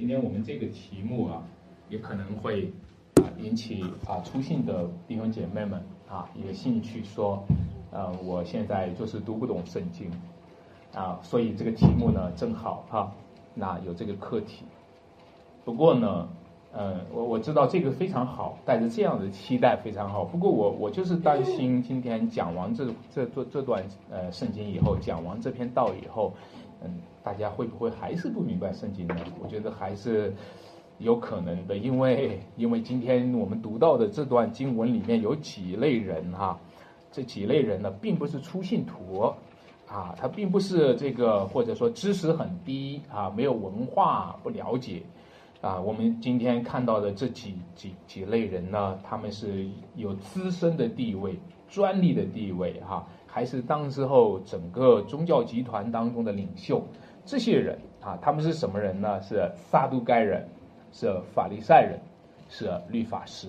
今天我们这个题目啊，也可能会引起啊初信的弟兄姐妹们啊一个兴趣，说，呃，我现在就是读不懂圣经啊，所以这个题目呢正好哈，那有这个课题。不过呢，呃，我我知道这个非常好，带着这样的期待非常好。不过我我就是担心今天讲完这这这这段呃圣经以后，讲完这篇道以后。嗯，大家会不会还是不明白圣经呢？我觉得还是有可能的，因为因为今天我们读到的这段经文里面有几类人哈，这几类人呢，并不是初信徒啊，他并不是这个或者说知识很低啊，没有文化不了解啊。我们今天看到的这几几几类人呢，他们是有资深的地位、专利的地位哈。还是当时候整个宗教集团当中的领袖，这些人啊，他们是什么人呢？是撒都该人，是法利赛人，是律法师。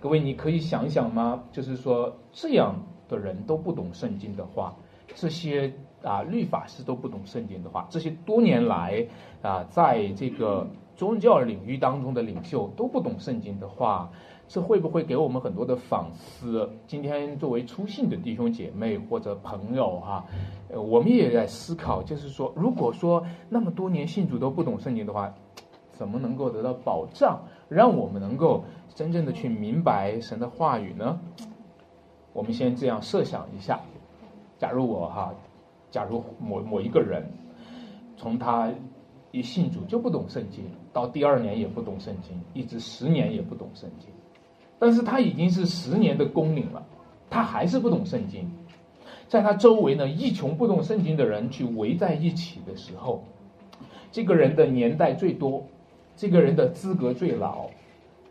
各位，你可以想想吗？就是说这样的人都不懂圣经的话，这些啊律法师都不懂圣经的话，这些多年来啊在这个宗教领域当中的领袖都不懂圣经的话。这会不会给我们很多的反思？今天作为初信的弟兄姐妹或者朋友哈，呃，我们也在思考，就是说，如果说那么多年信主都不懂圣经的话，怎么能够得到保障，让我们能够真正的去明白神的话语呢？我们先这样设想一下：假如我哈，假如某某一个人，从他一信主就不懂圣经，到第二年也不懂圣经，一直十年也不懂圣经。但是他已经是十年的工龄了，他还是不懂圣经，在他周围呢一群不懂圣经的人去围在一起的时候，这个人的年代最多，这个人的资格最老，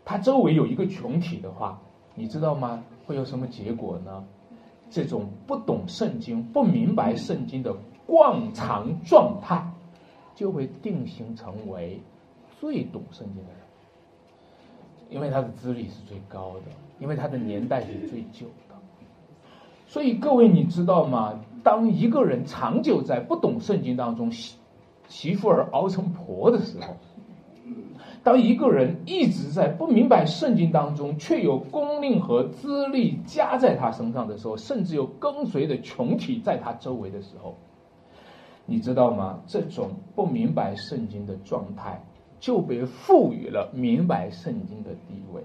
他周围有一个群体的话，你知道吗？会有什么结果呢？这种不懂圣经、不明白圣经的惯常状态，就会定型成为最懂圣经的人。因为他的资历是最高的，因为他的年代是最久的，所以各位你知道吗？当一个人长久在不懂圣经当中媳媳妇儿熬成婆的时候，当一个人一直在不明白圣经当中，却有功令和资历加在他身上的时候，甚至有跟随的群体在他周围的时候，你知道吗？这种不明白圣经的状态。就被赋予了明白圣经的地位。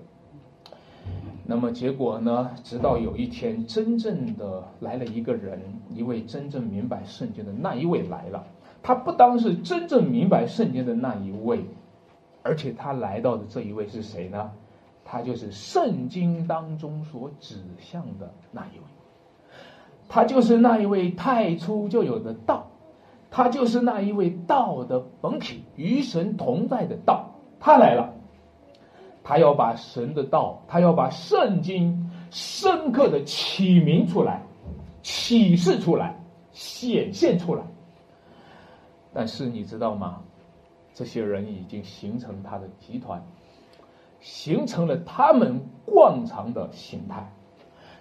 那么结果呢？直到有一天，真正的来了一个人，一位真正明白圣经的那一位来了。他不单是真正明白圣经的那一位，而且他来到的这一位是谁呢？他就是圣经当中所指向的那一位。他就是那一位太初就有的道。他就是那一位道的本体，与神同在的道，他来了，他要把神的道，他要把圣经深刻的启明出来，启示出来，显现出来。但是你知道吗？这些人已经形成他的集团，形成了他们惯常的形态。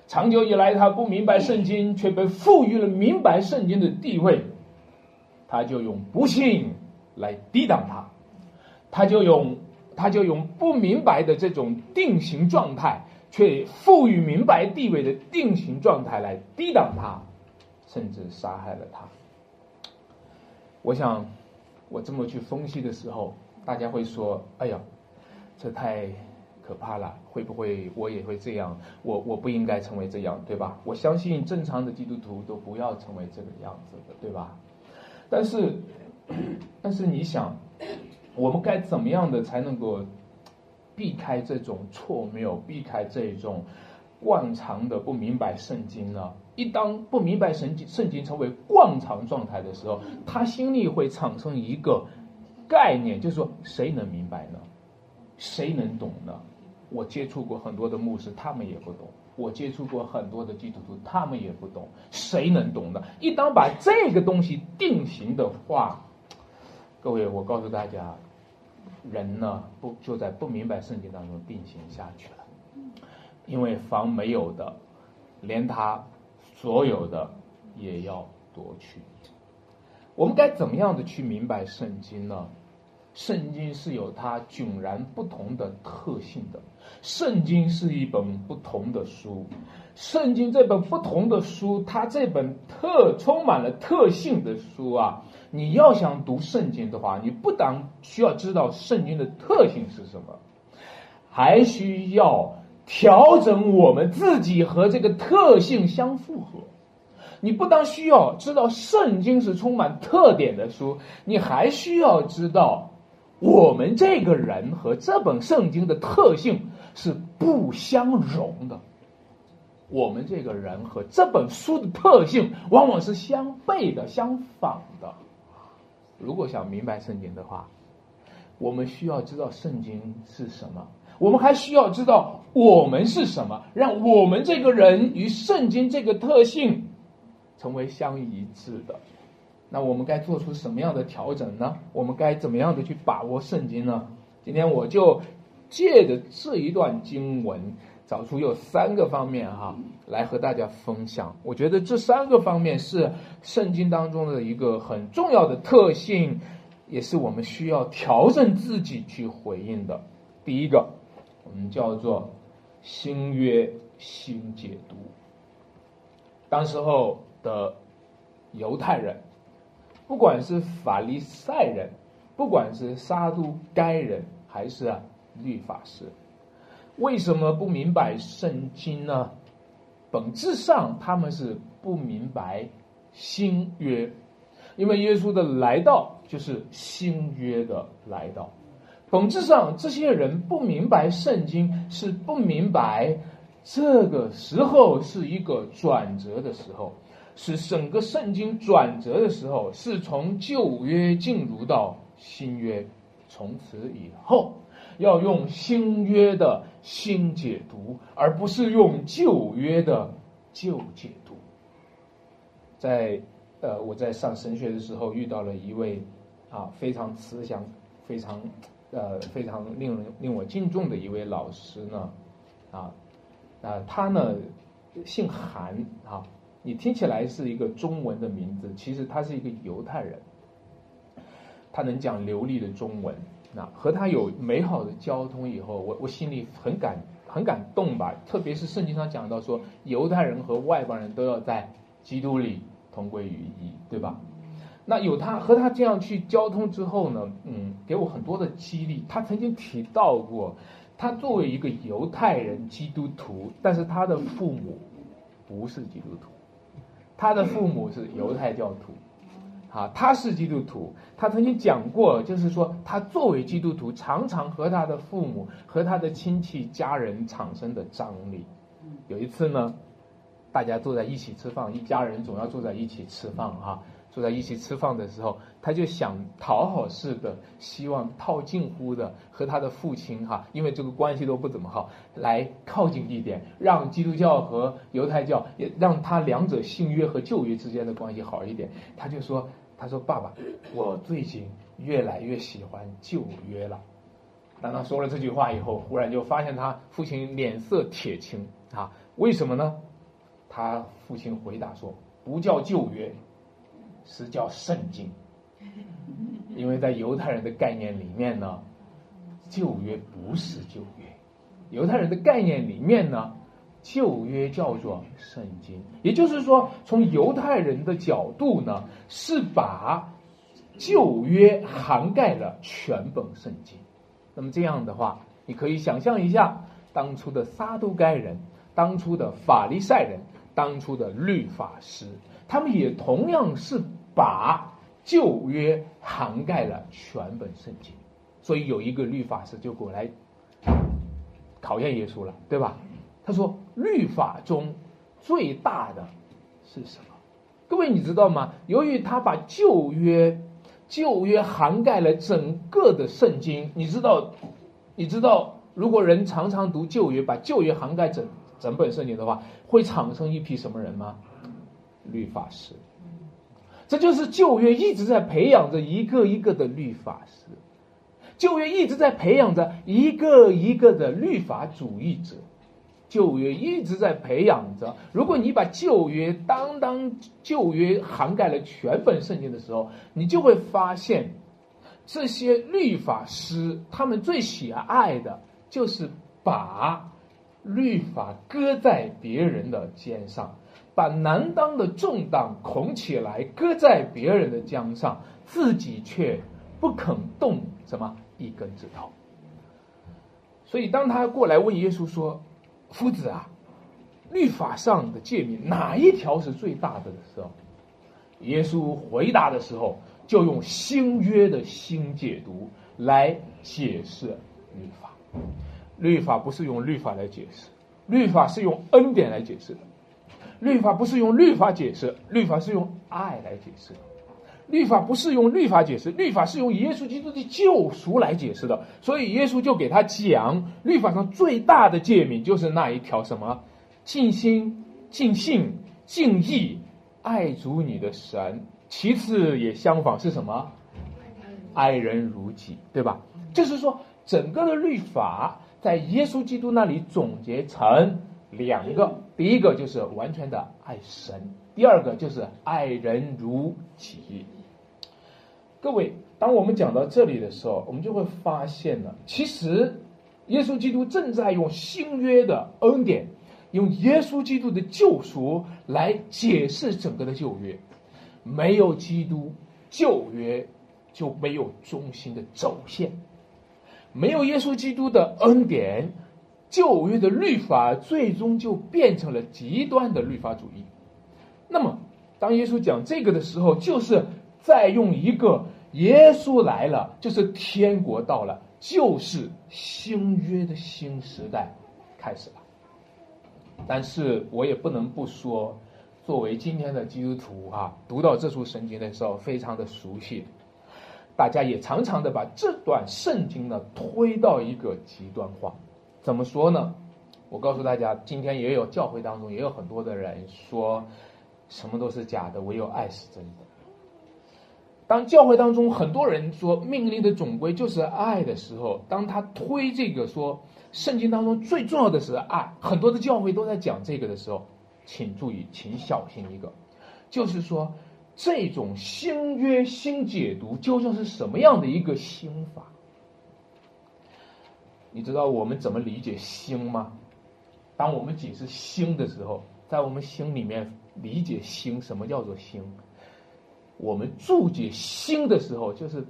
长久以来，他不明白圣经，却被赋予了明白圣经的地位。他就用不信来抵挡他，他就用他就用不明白的这种定型状态，却赋予明白地位的定型状态来抵挡他，甚至杀害了他。我想，我这么去分析的时候，大家会说：“哎呀，这太可怕了！会不会我也会这样？我我不应该成为这样，对吧？我相信正常的基督徒都不要成为这个样子的，对吧？”但是，但是你想，我们该怎么样的才能够避开这种错谬，避开这种惯常的不明白圣经呢？一当不明白圣经，圣经成为惯常状态的时候，他心里会产生一个概念，就是说，谁能明白呢？谁能懂呢？我接触过很多的牧师，他们也不懂。我接触过很多的基督徒，他们也不懂，谁能懂呢？一旦把这个东西定型的话，各位，我告诉大家，人呢不就在不明白圣经当中定型下去了？因为房没有的，连他所有的也要夺去。我们该怎么样的去明白圣经呢？圣经是有它迥然不同的特性的。圣经是一本不同的书，圣经这本不同的书，它这本特充满了特性的书啊！你要想读圣经的话，你不但需要知道圣经的特性是什么，还需要调整我们自己和这个特性相符合。你不但需要知道圣经是充满特点的书，你还需要知道我们这个人和这本圣经的特性。是不相容的。我们这个人和这本书的特性往往是相悖的、相反的。如果想明白圣经的话，我们需要知道圣经是什么，我们还需要知道我们是什么，让我们这个人与圣经这个特性成为相一致的。那我们该做出什么样的调整呢？我们该怎么样的去把握圣经呢？今天我就。借着这一段经文，找出有三个方面哈，来和大家分享。我觉得这三个方面是圣经当中的一个很重要的特性，也是我们需要调整自己去回应的。第一个，我们叫做新约新解读。当时候的犹太人，不管是法利赛人，不管是撒都该人，还是啊。律法师为什么不明白圣经呢？本质上他们是不明白新约，因为耶稣的来到就是新约的来到。本质上这些人不明白圣经，是不明白这个时候是一个转折的时候，使整个圣经转折的时候，是从旧约进入到新约，从此以后。要用新约的新解读，而不是用旧约的旧解读。在呃，我在上神学的时候遇到了一位啊非常慈祥、非常呃非常令人令我敬重的一位老师呢，啊啊他呢姓韩啊，你听起来是一个中文的名字，其实他是一个犹太人，他能讲流利的中文。那和他有美好的交通以后，我我心里很感很感动吧。特别是圣经上讲到说，犹太人和外邦人都要在基督里同归于一，对吧？那有他和他这样去交通之后呢，嗯，给我很多的激励。他曾经提到过，他作为一个犹太人基督徒，但是他的父母不是基督徒，他的父母是犹太教徒。啊，他是基督徒，他曾经讲过，就是说他作为基督徒，常常和他的父母和他的亲戚家人产生的张力。有一次呢，大家坐在一起吃饭，一家人总要坐在一起吃饭哈。坐在一起吃饭的时候，他就想讨好似的，希望套近乎的和他的父亲哈，因为这个关系都不怎么好，来靠近一点，让基督教和犹太教也让他两者新约和旧约之间的关系好一点。他就说：“他说爸爸，我最近越来越喜欢旧约了。”当他说了这句话以后，忽然就发现他父亲脸色铁青啊，为什么呢？他父亲回答说：“不叫旧约。”是叫圣经，因为在犹太人的概念里面呢，旧约不是旧约，犹太人的概念里面呢，旧约叫做圣经。也就是说，从犹太人的角度呢，是把旧约涵盖了全本圣经。那么这样的话，你可以想象一下，当初的撒都该人，当初的法利赛人，当初的律法师。他们也同样是把旧约涵盖了全本圣经，所以有一个律法师就过来考验耶稣了，对吧？他说：“律法中最大的是什么？”各位你知道吗？由于他把旧约旧约涵盖了整个的圣经，你知道，你知道，如果人常常读旧约，把旧约涵盖整整本圣经的话，会产生一批什么人吗？律法师，这就是旧约一直在培养着一个一个的律法师，旧约一直在培养着一个一个的律法主义者，旧约一直在培养着。如果你把旧约当当旧约涵盖了全本圣经的时候，你就会发现，这些律法师他们最喜爱的就是把律法搁在别人的肩上，把难当的重担拱起来搁在别人的肩上，自己却不肯动什么一根指头。所以，当他过来问耶稣说：“夫子啊，律法上的诫命哪一条是最大的？”的时候，耶稣回答的时候，就用新约的新解读来解释律法。律法不是用律法来解释，律法是用恩典来解释的。律法不是用律法解释，律法是用爱来解释的。律法不是用律法解释，律法是用耶稣基督的救赎来解释的。所以耶稣就给他讲，律法上最大的诫命就是那一条什么，尽心、尽性、尽意爱主你的神。其次也相仿是什么，爱人如己，对吧？就是说，整个的律法在耶稣基督那里总结成两个，第一个就是完全的爱神，第二个就是爱人如己。各位，当我们讲到这里的时候，我们就会发现了，其实耶稣基督正在用新约的恩典，用耶稣基督的救赎来解释整个的旧约。没有基督，旧约就没有中心的轴线；没有耶稣基督的恩典，旧约的律法最终就变成了极端的律法主义。那么，当耶稣讲这个的时候，就是。再用一个耶稣来了，就是天国到了，就是新约的新时代开始了。但是我也不能不说，作为今天的基督徒啊，读到这处圣经的时候，非常的熟悉。大家也常常的把这段圣经呢推到一个极端化。怎么说呢？我告诉大家，今天也有教会当中也有很多的人说，什么都是假的，唯有爱是真的。当教会当中很多人说命令的总归就是爱的时候，当他推这个说圣经当中最重要的是爱，很多的教会都在讲这个的时候，请注意，请小心一个，就是说这种新约新解读究竟是什么样的一个新法？你知道我们怎么理解新吗？当我们解释新的时候，在我们心里面理解新，什么叫做新？我们注解新的时候，就是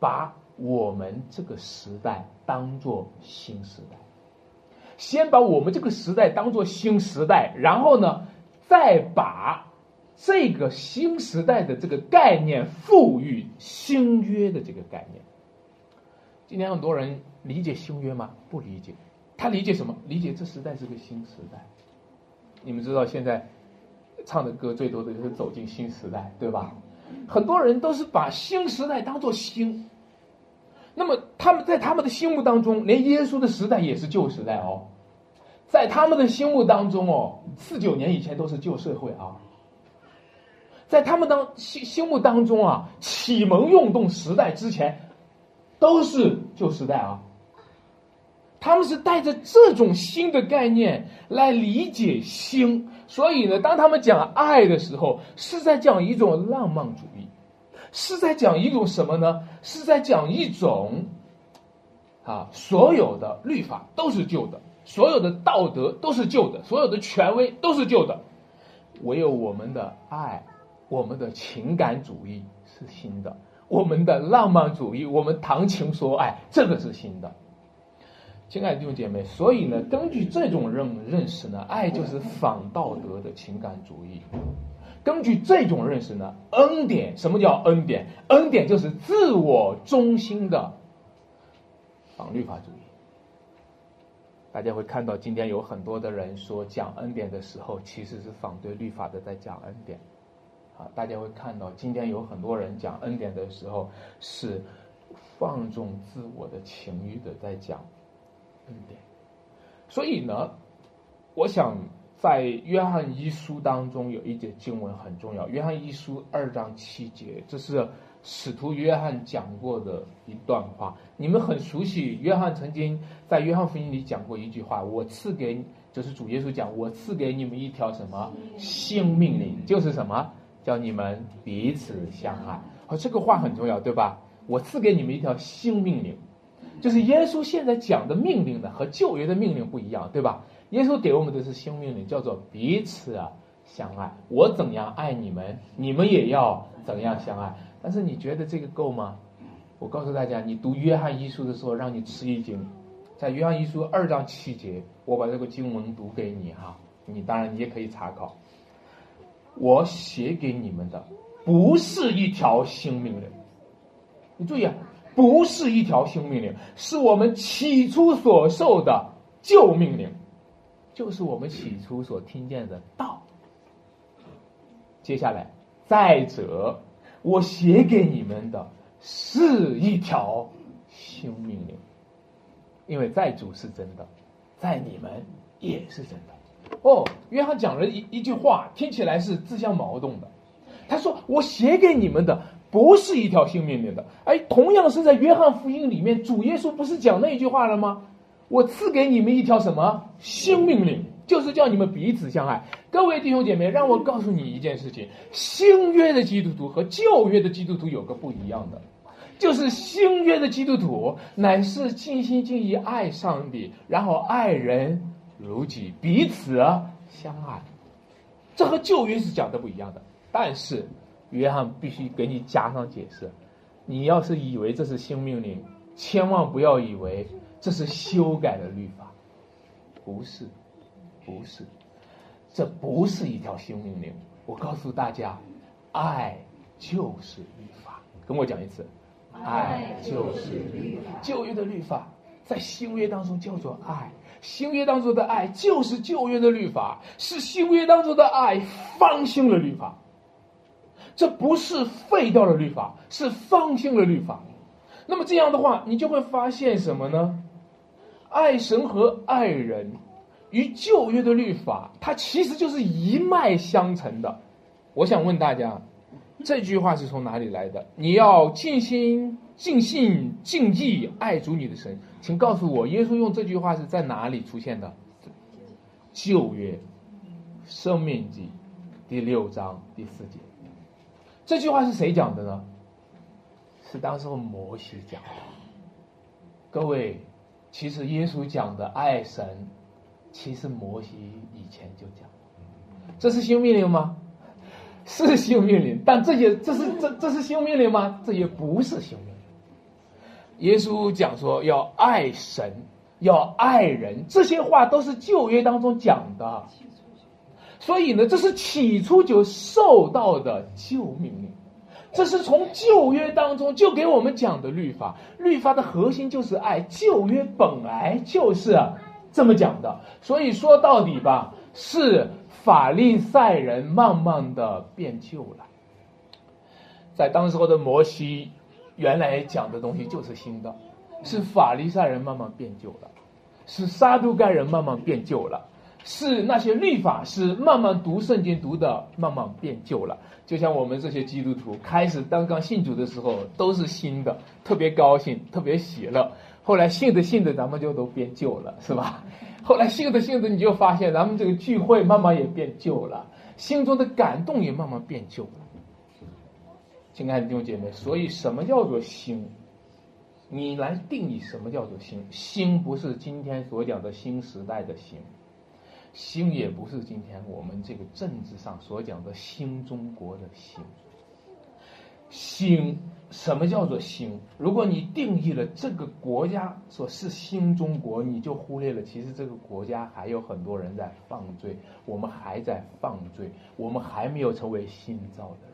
把我们这个时代当做新时代，先把我们这个时代当做新时代，然后呢，再把这个新时代的这个概念赋予新约的这个概念。今天很多人理解新约吗？不理解，他理解什么？理解这时代是个新时代。你们知道现在？唱的歌最多的就是走进新时代，对吧？很多人都是把新时代当做新，那么他们在他们的心目当中，连耶稣的时代也是旧时代哦，在他们的心目当中哦，四九年以前都是旧社会啊，在他们当心心目当中啊，启蒙运动时代之前都是旧时代啊。他们是带着这种新的概念来理解新，所以呢，当他们讲爱的时候，是在讲一种浪漫主义，是在讲一种什么呢？是在讲一种，啊，所有的律法都是旧的，所有的道德都是旧的，所有的权威都是旧的，唯有我们的爱，我们的情感主义是新的，我们的浪漫主义，我们谈情说爱，这个是新的。亲爱的弟兄姐妹，所以呢，根据这种认认识呢，爱就是反道德的情感主义。根据这种认识呢，恩典什么叫恩典？恩典就是自我中心的反律法主义。大家会看到，今天有很多的人说讲恩典的时候，其实是反对律法的，在讲恩典。啊，大家会看到，今天有很多人讲恩典的时候，是放纵自我的情欲的，在讲。恩典，所以呢，我想在约翰一书当中有一节经文很重要。约翰一书二章七节，这是使徒约翰讲过的一段话。你们很熟悉，约翰曾经在约翰福音里讲过一句话：“我赐给，就是主耶稣讲，我赐给你们一条什么性命令，就是什么，叫你们彼此相爱。”哦，这个话很重要，对吧？我赐给你们一条新命令，就是耶稣现在讲的命令呢，和旧约的命令不一样，对吧？耶稣给我们的是新命令，叫做彼此相爱。我怎样爱你们，你们也要怎样相爱。但是你觉得这个够吗？我告诉大家，你读约翰一书的时候，让你吃一惊。在约翰一书二章七节，我把这个经文读给你哈，你当然你也可以查考。我写给你们的不是一条新命令，你注意啊，不是一条新命令，是我们起初所受的旧命令。就是我们起初所听见的道。接下来，再者，我写给你们的是一条新命令，因为在主是真的，在你们也是真的。哦，约翰讲了一一句话，听起来是自相矛盾的。他说：“我写给你们的不是一条新命令的。”哎，同样是在约翰福音里面，主耶稣不是讲那一句话了吗？我赐给你们一条什么新命令，就是叫你们彼此相爱。各位弟兄姐妹，让我告诉你一件事情：新约的基督徒和旧约的基督徒有个不一样的，就是新约的基督徒乃是尽心尽意爱上帝，然后爱人如己，彼此相爱。这和旧约是讲的不一样的。但是约翰必须给你加上解释：你要是以为这是新命令，千万不要以为。这是修改的律法，不是，不是，这不是一条新命令。我告诉大家，爱就是律法。跟我讲一次，爱就是律法。旧约的律法在新约当中叫做爱，新约当中的爱就是旧约的律法，是新约当中的爱方兴了律法。这不是废掉了律法，是方兴了律法。那么这样的话，你就会发现什么呢？爱神和爱人，与旧约的律法，它其实就是一脉相承的。我想问大家，这句话是从哪里来的？你要尽心、尽信、尽意爱主你的神，请告诉我，耶稣用这句话是在哪里出现的？旧约，生命记第六章第四节。这句话是谁讲的呢？是当时摩西讲的。各位。其实耶稣讲的爱神，其实摩西以前就讲，这是新命令吗？是新命令，但这些这是这这是新命令吗？这也不是新命令。耶稣讲说要爱神，要爱人，这些话都是旧约当中讲的，所以呢，这是起初就受到的旧命令。这是从旧约当中就给我们讲的律法，律法的核心就是爱。旧约本来就是这么讲的，所以说到底吧，是法利赛人慢慢的变旧了。在当时候的摩西原来讲的东西就是新的，是法利赛人慢慢变旧了，是撒都该人慢慢变旧了。是那些律法师慢慢读圣经读的慢慢变旧了，就像我们这些基督徒开始刚刚信主的时候都是新的，特别高兴，特别喜乐。后来信着信着，咱们就都变旧了，是吧？后来信着信着，你就发现咱们这个聚会慢慢也变旧了，心中的感动也慢慢变旧了。亲爱的弟兄姐妹，所以什么叫做新？你来定义什么叫做新？新不是今天所讲的新时代的新。新也不是今天我们这个政治上所讲的新中国的新。新什么叫做新？如果你定义了这个国家说是新中国，你就忽略了其实这个国家还有很多人在犯罪，我们还在犯罪，我们还没有成为新造的。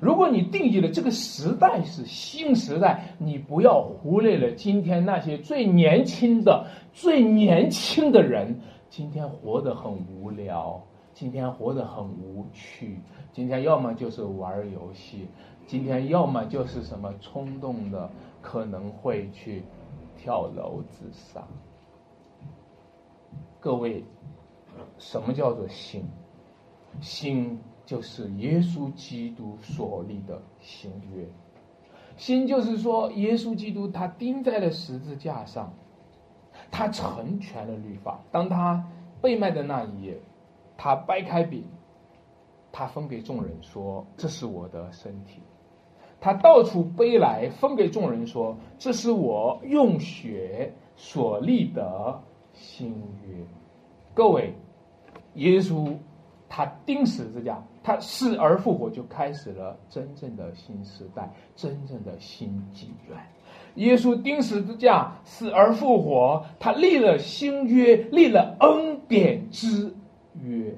如果你定义了这个时代是新时代，你不要忽略了今天那些最年轻的、最年轻的人。今天活得很无聊，今天活得很无趣，今天要么就是玩游戏，今天要么就是什么冲动的，可能会去跳楼自杀。各位，什么叫做心？心就是耶稣基督所立的新约。心就是说，耶稣基督他钉在了十字架上。他成全了律法。当他被卖的那一夜，他掰开饼，他分给众人说：“这是我的身体。”他到处背来，分给众人说：“这是我用血所立的新约。”各位，耶稣他钉十字架，他死而复活，就开始了真正的新时代，真正的新纪元。耶稣钉十字架，死而复活，他立了新约，立了恩典之约。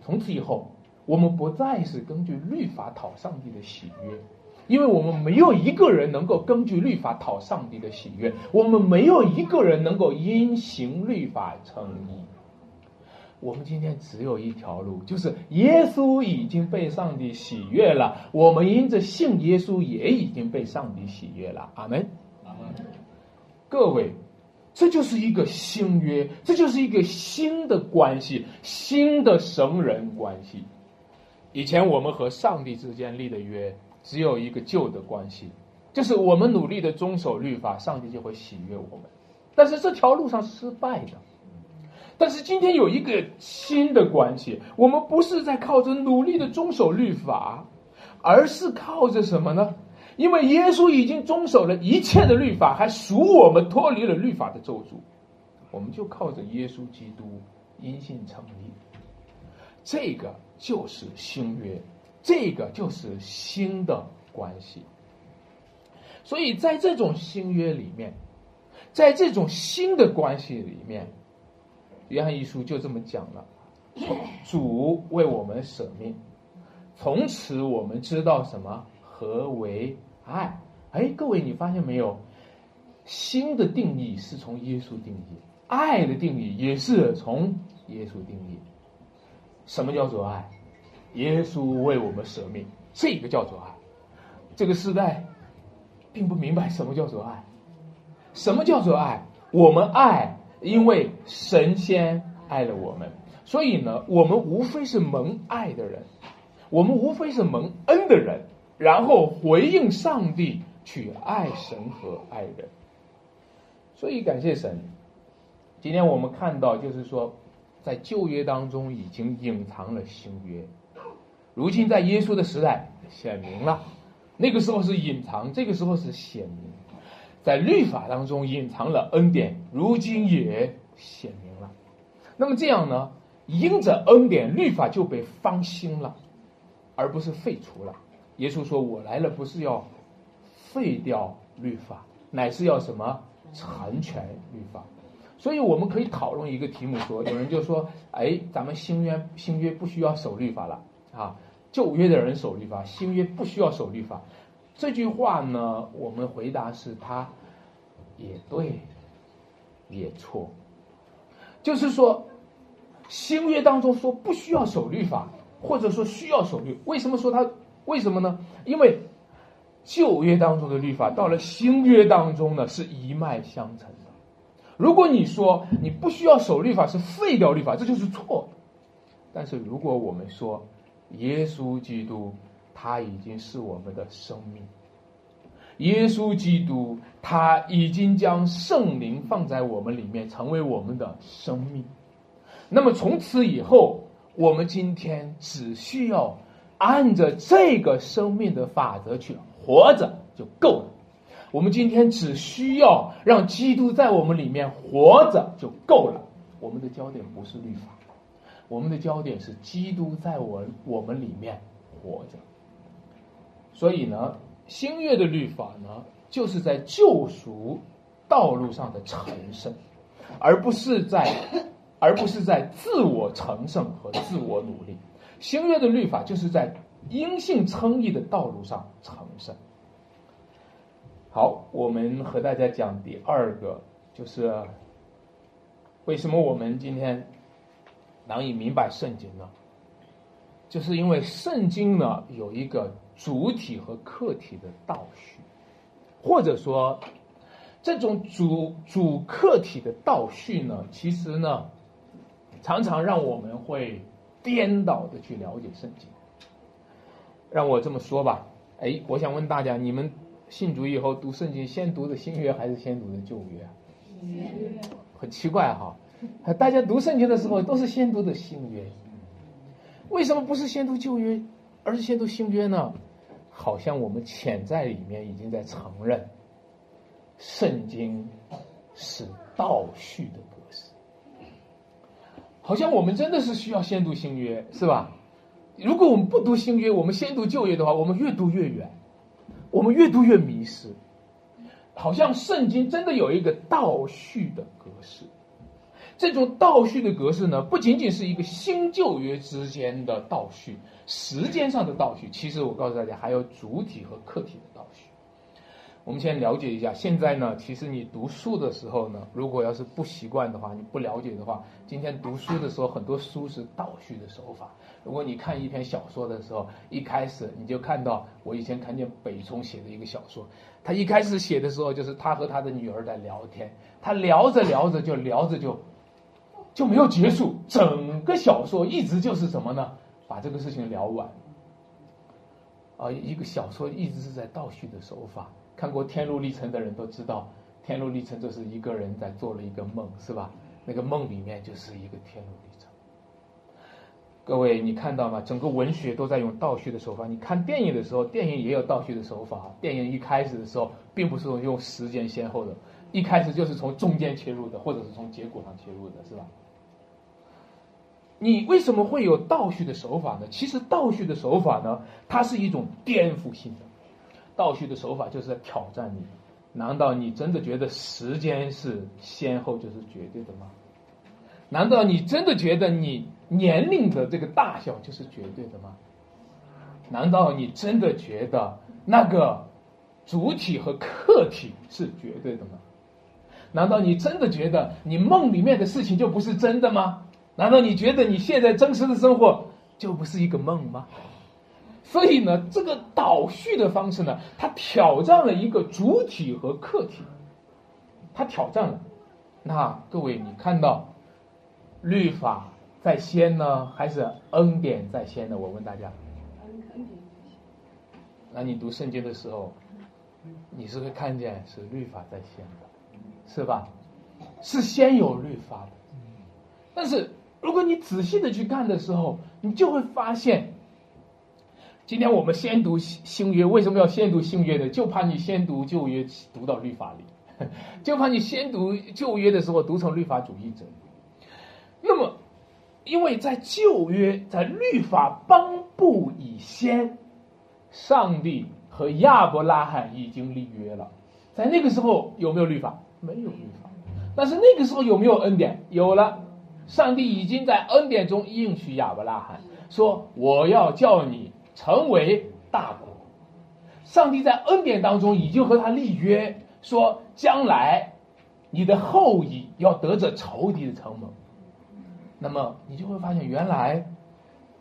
从此以后，我们不再是根据律法讨上帝的喜悦。因为我们没有一个人能够根据律法讨上帝的喜悦，我们没有一个人能够因行律法称义。我们今天只有一条路，就是耶稣已经被上帝喜悦了，我们因着信耶稣也已经被上帝喜悦了。阿门。阿门。各位，这就是一个新约，这就是一个新的关系，新的神人关系。以前我们和上帝之间立的约。只有一个旧的关系，就是我们努力的遵守律法，上帝就会喜悦我们。但是这条路上失败的。但是今天有一个新的关系，我们不是在靠着努力的遵守律法，而是靠着什么呢？因为耶稣已经遵守了一切的律法，还赎我们脱离了律法的咒诅，我们就靠着耶稣基督因信成义。这个就是新约。这个就是新的关系，所以在这种新约里面，在这种新的关系里面，约翰一书就这么讲了：主为我们舍命，从此我们知道什么何为爱。哎，各位，你发现没有？新的定义是从耶稣定义，爱的定义也是从耶稣定义。什么叫做爱？耶稣为我们舍命，这个叫做爱。这个时代并不明白什么叫做爱，什么叫做爱？我们爱，因为神仙爱了我们，所以呢，我们无非是蒙爱的人，我们无非是蒙恩的人，然后回应上帝去爱神和爱人。所以感谢神，今天我们看到，就是说，在旧约当中已经隐藏了新约。如今在耶稣的时代显明了，那个时候是隐藏，这个时候是显明，在律法当中隐藏了恩典，如今也显明了。那么这样呢？因着恩典，律法就被方兴了，而不是废除了。耶稣说：“我来了，不是要废掉律法，乃是要什么成全律法。”所以我们可以讨论一个题目，说有人就说：“哎，咱们新约新约不需要守律法了。”啊，旧约的人守律法，新约不需要守律法。这句话呢，我们回答是他也对，也错。就是说，新约当中说不需要守律法，或者说需要守律，为什么说他？为什么呢？因为旧约当中的律法到了新约当中呢，是一脉相承的。如果你说你不需要守律法，是废掉律法，这就是错。但是如果我们说，耶稣基督，他已经是我们的生命。耶稣基督，他已经将圣灵放在我们里面，成为我们的生命。那么从此以后，我们今天只需要按着这个生命的法则去活着就够了。我们今天只需要让基督在我们里面活着就够了。我们的焦点不是律法。我们的焦点是基督在我我们里面活着，所以呢，新约的律法呢，就是在救赎道路上的成圣，而不是在，而不是在自我成圣和自我努力。新约的律法就是在因信称义的道路上成圣。好，我们和大家讲第二个，就是为什么我们今天。难以明白圣经呢，就是因为圣经呢有一个主体和客体的倒叙，或者说这种主主客体的倒叙呢，其实呢常常让我们会颠倒的去了解圣经。让我这么说吧，哎，我想问大家，你们信主以后读圣经，先读的新约还是先读的旧约？很奇怪哈。大家读圣经的时候都是先读的新约，为什么不是先读旧约，而是先读新约呢？好像我们潜在里面已经在承认，圣经是倒叙的格式，好像我们真的是需要先读新约，是吧？如果我们不读新约，我们先读旧约的话，我们越读越远，我们越读越迷失。好像圣经真的有一个倒叙的格式，这种倒叙的格式呢，不仅仅是一个新旧约之间的倒叙，时间上的倒叙，其实我告诉大家，还有主体和客体的倒叙。我们先了解一下，现在呢，其实你读书的时候呢，如果要是不习惯的话，你不了解的话，今天读书的时候，很多书是倒叙的手法。如果你看一篇小说的时候，一开始你就看到我以前看见北冲写的一个小说，他一开始写的时候就是他和他的女儿在聊天，他聊着聊着就聊着就就没有结束，整个小说一直就是什么呢？把这个事情聊完。啊，一个小说一直是在倒叙的手法。看过《天路历程》的人都知道，《天路历程》就是一个人在做了一个梦，是吧？那个梦里面就是一个天路历程。各位，你看到吗？整个文学都在用倒叙的手法。你看电影的时候，电影也有倒叙的手法。电影一开始的时候，并不是用时间先后的，一开始就是从中间切入的，或者是从结果上切入的，是吧？你为什么会有倒叙的手法呢？其实倒叙的手法呢，它是一种颠覆性的。倒叙的手法就是在挑战你。难道你真的觉得时间是先后就是绝对的吗？难道你真的觉得你年龄的这个大小就是绝对的吗？难道你真的觉得那个主体和客体是绝对的吗？难道你真的觉得你梦里面的事情就不是真的吗？难道你觉得你现在真实的生活就不是一个梦吗？所以呢，这个倒叙的方式呢，它挑战了一个主体和客体，它挑战了。那各位，你看到？律法在先呢，还是恩典在先呢？我问大家。那你读圣经的时候，你是会看见是律法在先的，是吧？是先有律法的。但是如果你仔细的去看的时候，你就会发现，今天我们先读新约，为什么要先读新约呢？就怕你先读旧约读到律法里，就怕你先读旧约的时候读成律法主义者。那么，因为在旧约，在律法颁布以先，上帝和亚伯拉罕已经立约了。在那个时候有没有律法？没有律法。但是那个时候有没有恩典？有了。上帝已经在恩典中应许亚伯拉罕说：“我要叫你成为大国。”上帝在恩典当中已经和他立约，说将来你的后裔要得着仇敌的城门。那么你就会发现，原来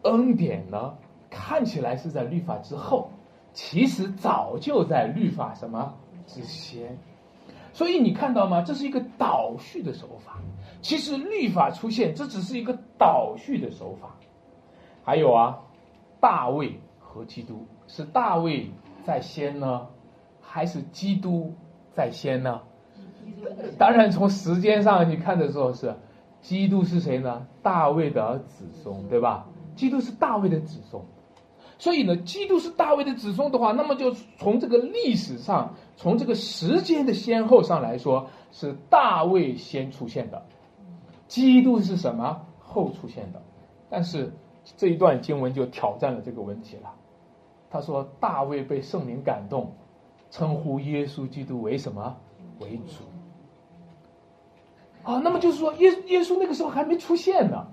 恩典呢，看起来是在律法之后，其实早就在律法什么之前。所以你看到吗？这是一个倒叙的手法。其实律法出现，这只是一个倒叙的手法。还有啊，大卫和基督是大卫在先呢，还是基督在先呢？当然，从时间上你看的时候是。基督是谁呢？大卫的子孙，对吧？基督是大卫的子孙，所以呢，基督是大卫的子孙的话，那么就从这个历史上，从这个时间的先后上来说，是大卫先出现的，基督是什么后出现的？但是这一段经文就挑战了这个问题了。他说，大卫被圣灵感动，称呼耶稣基督为什么？为主。啊，那么就是说，耶耶稣那个时候还没出现呢，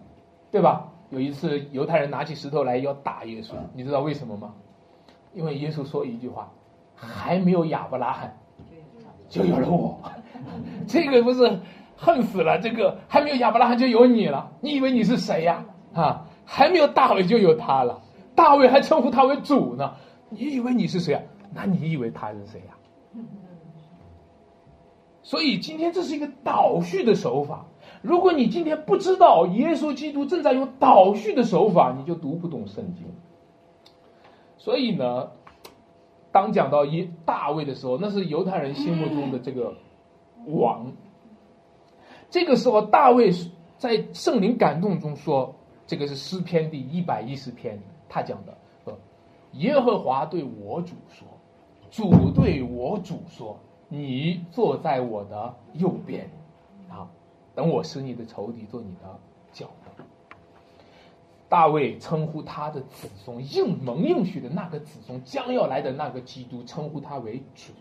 对吧？有一次，犹太人拿起石头来要打耶稣，你知道为什么吗？因为耶稣说一句话：“还没有亚伯拉罕，就有了我。”这个不是恨死了？这个还没有亚伯拉罕就有你了？你以为你是谁呀？啊，还没有大卫就有他了，大卫还称呼他为主呢。你以为你是谁啊？那你以为他是谁呀？所以今天这是一个倒叙的手法。如果你今天不知道耶稣基督正在用倒叙的手法，你就读不懂圣经。所以呢，当讲到耶大卫的时候，那是犹太人心目中的这个王。这个时候，大卫在圣灵感动中说：“这个是诗篇第一百一十篇，他讲的说，耶和华对我主说：“主对我主说，你坐在我的右边，等我使你的仇敌做你的脚凳。”大卫称呼他的子孙应蒙应许的那个子孙将要来的那个基督，称呼他为主。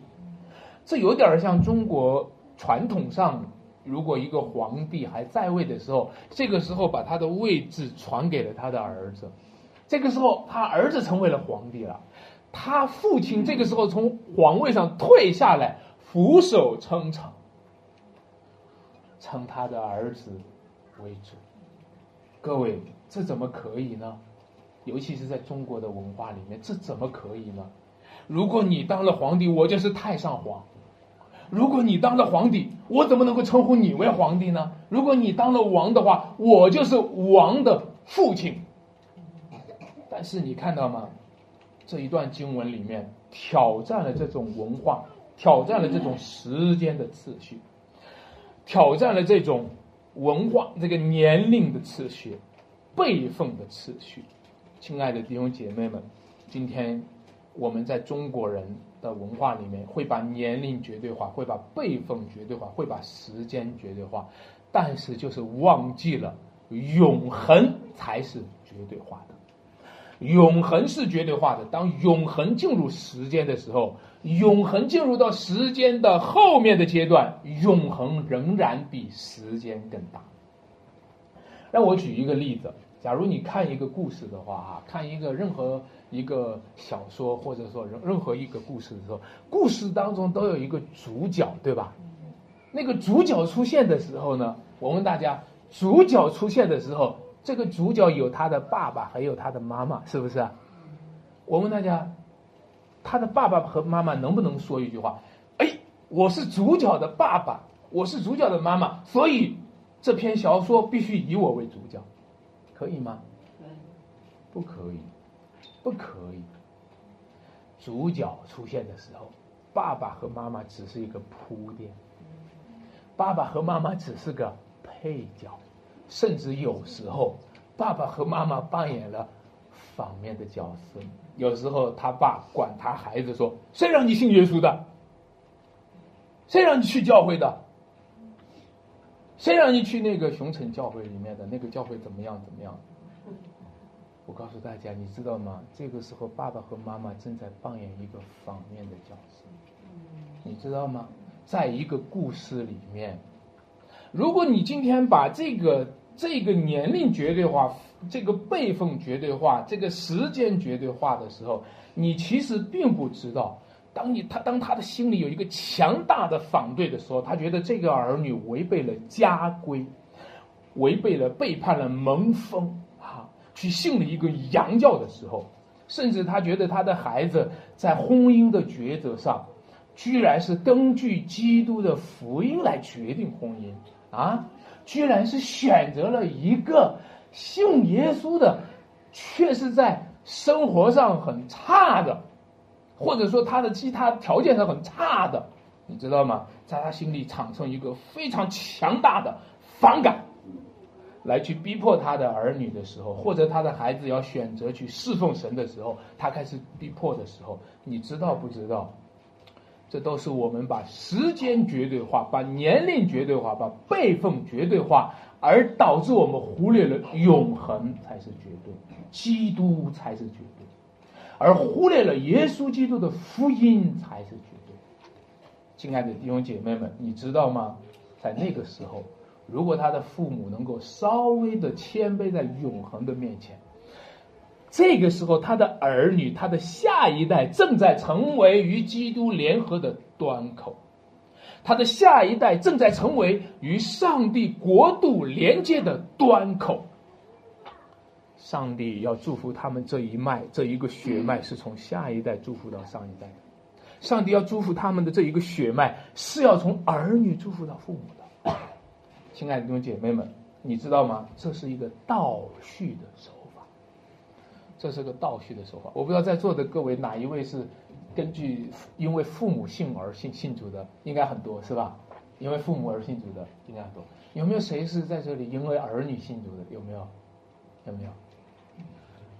这有点像中国传统上，如果一个皇帝还在位的时候，这个时候把他的位置传给了他的儿子，这个时候他儿子成为了皇帝了，他父亲这个时候从皇位上退下来，俯首称臣，称他的儿子为主。各位，这怎么可以呢？尤其是在中国的文化里面，这怎么可以呢？如果你当了皇帝，我就是太上皇。如果你当了皇帝，我怎么能够称呼你为皇帝呢？如果你当了王的话，我就是王的父亲。但是你看到吗？这一段经文里面挑战了这种文化，挑战了这种时间的次序，挑战了这种文化这个年龄的次序、辈分的次序。亲爱的弟兄姐妹们，今天我们在中国人。的文化里面会把年龄绝对化，会把辈分绝对化，会把时间绝对化，但是就是忘记了永恒才是绝对化的。永恒是绝对化的。当永恒进入时间的时候，永恒进入到时间的后面的阶段，永恒仍然比时间更大。让我举一个例子。假如你看一个故事的话，哈，看一个任何一个小说，或者说任任何一个故事的时候，故事当中都有一个主角，对吧？那个主角出现的时候呢，我问大家，主角出现的时候，这个主角有他的爸爸，还有他的妈妈，是不是？我问大家，他的爸爸和妈妈能不能说一句话？哎，我是主角的爸爸，我是主角的妈妈，所以这篇小说必须以我为主角。可以吗？不可以，不可以。主角出现的时候，爸爸和妈妈只是一个铺垫，爸爸和妈妈只是个配角，甚至有时候爸爸和妈妈扮演了反面的角色。有时候他爸管他孩子说：“谁让你信耶稣的？谁让你去教会的？”谁让你去那个熊城教会里面的那个教会怎么样怎么样？我告诉大家，你知道吗？这个时候，爸爸和妈妈正在扮演一个反面的角色，你知道吗？在一个故事里面，如果你今天把这个这个年龄绝对化、这个辈分绝对化、这个时间绝对化的时候，你其实并不知道。当你他当他的心里有一个强大的反对的时候，他觉得这个儿女违背了家规，违背了背叛了门风啊，去信了一个洋教的时候，甚至他觉得他的孩子在婚姻的抉择上，居然是根据基督的福音来决定婚姻啊，居然是选择了一个信耶稣的，却是在生活上很差的。或者说他的其他条件是很差的，你知道吗？在他心里产生一个非常强大的反感，来去逼迫他的儿女的时候，或者他的孩子要选择去侍奉神的时候，他开始逼迫的时候，你知道不知道？这都是我们把时间绝对化、把年龄绝对化、把辈分绝对化，而导致我们忽略了永恒才是绝对，基督才是绝对。而忽略了耶稣基督的福音才是绝对。亲爱的弟兄姐妹们，你知道吗？在那个时候，如果他的父母能够稍微的谦卑在永恒的面前，这个时候他的儿女、他的下一代正在成为与基督联合的端口，他的下一代正在成为与上帝国度连接的端口。上帝要祝福他们这一脉，这一个血脉是从下一代祝福到上一代。上帝要祝福他们的这一个血脉，是要从儿女祝福到父母的。亲爱的弟兄姐妹们，你知道吗？这是一个倒叙的手。这是个倒叙的手法。我不知道在座的各位哪一位是根据因为父母信而信信主的，应该很多是吧？因为父母而信主的应该很多。有没有谁是在这里因为儿女信主的？有没有？有没有？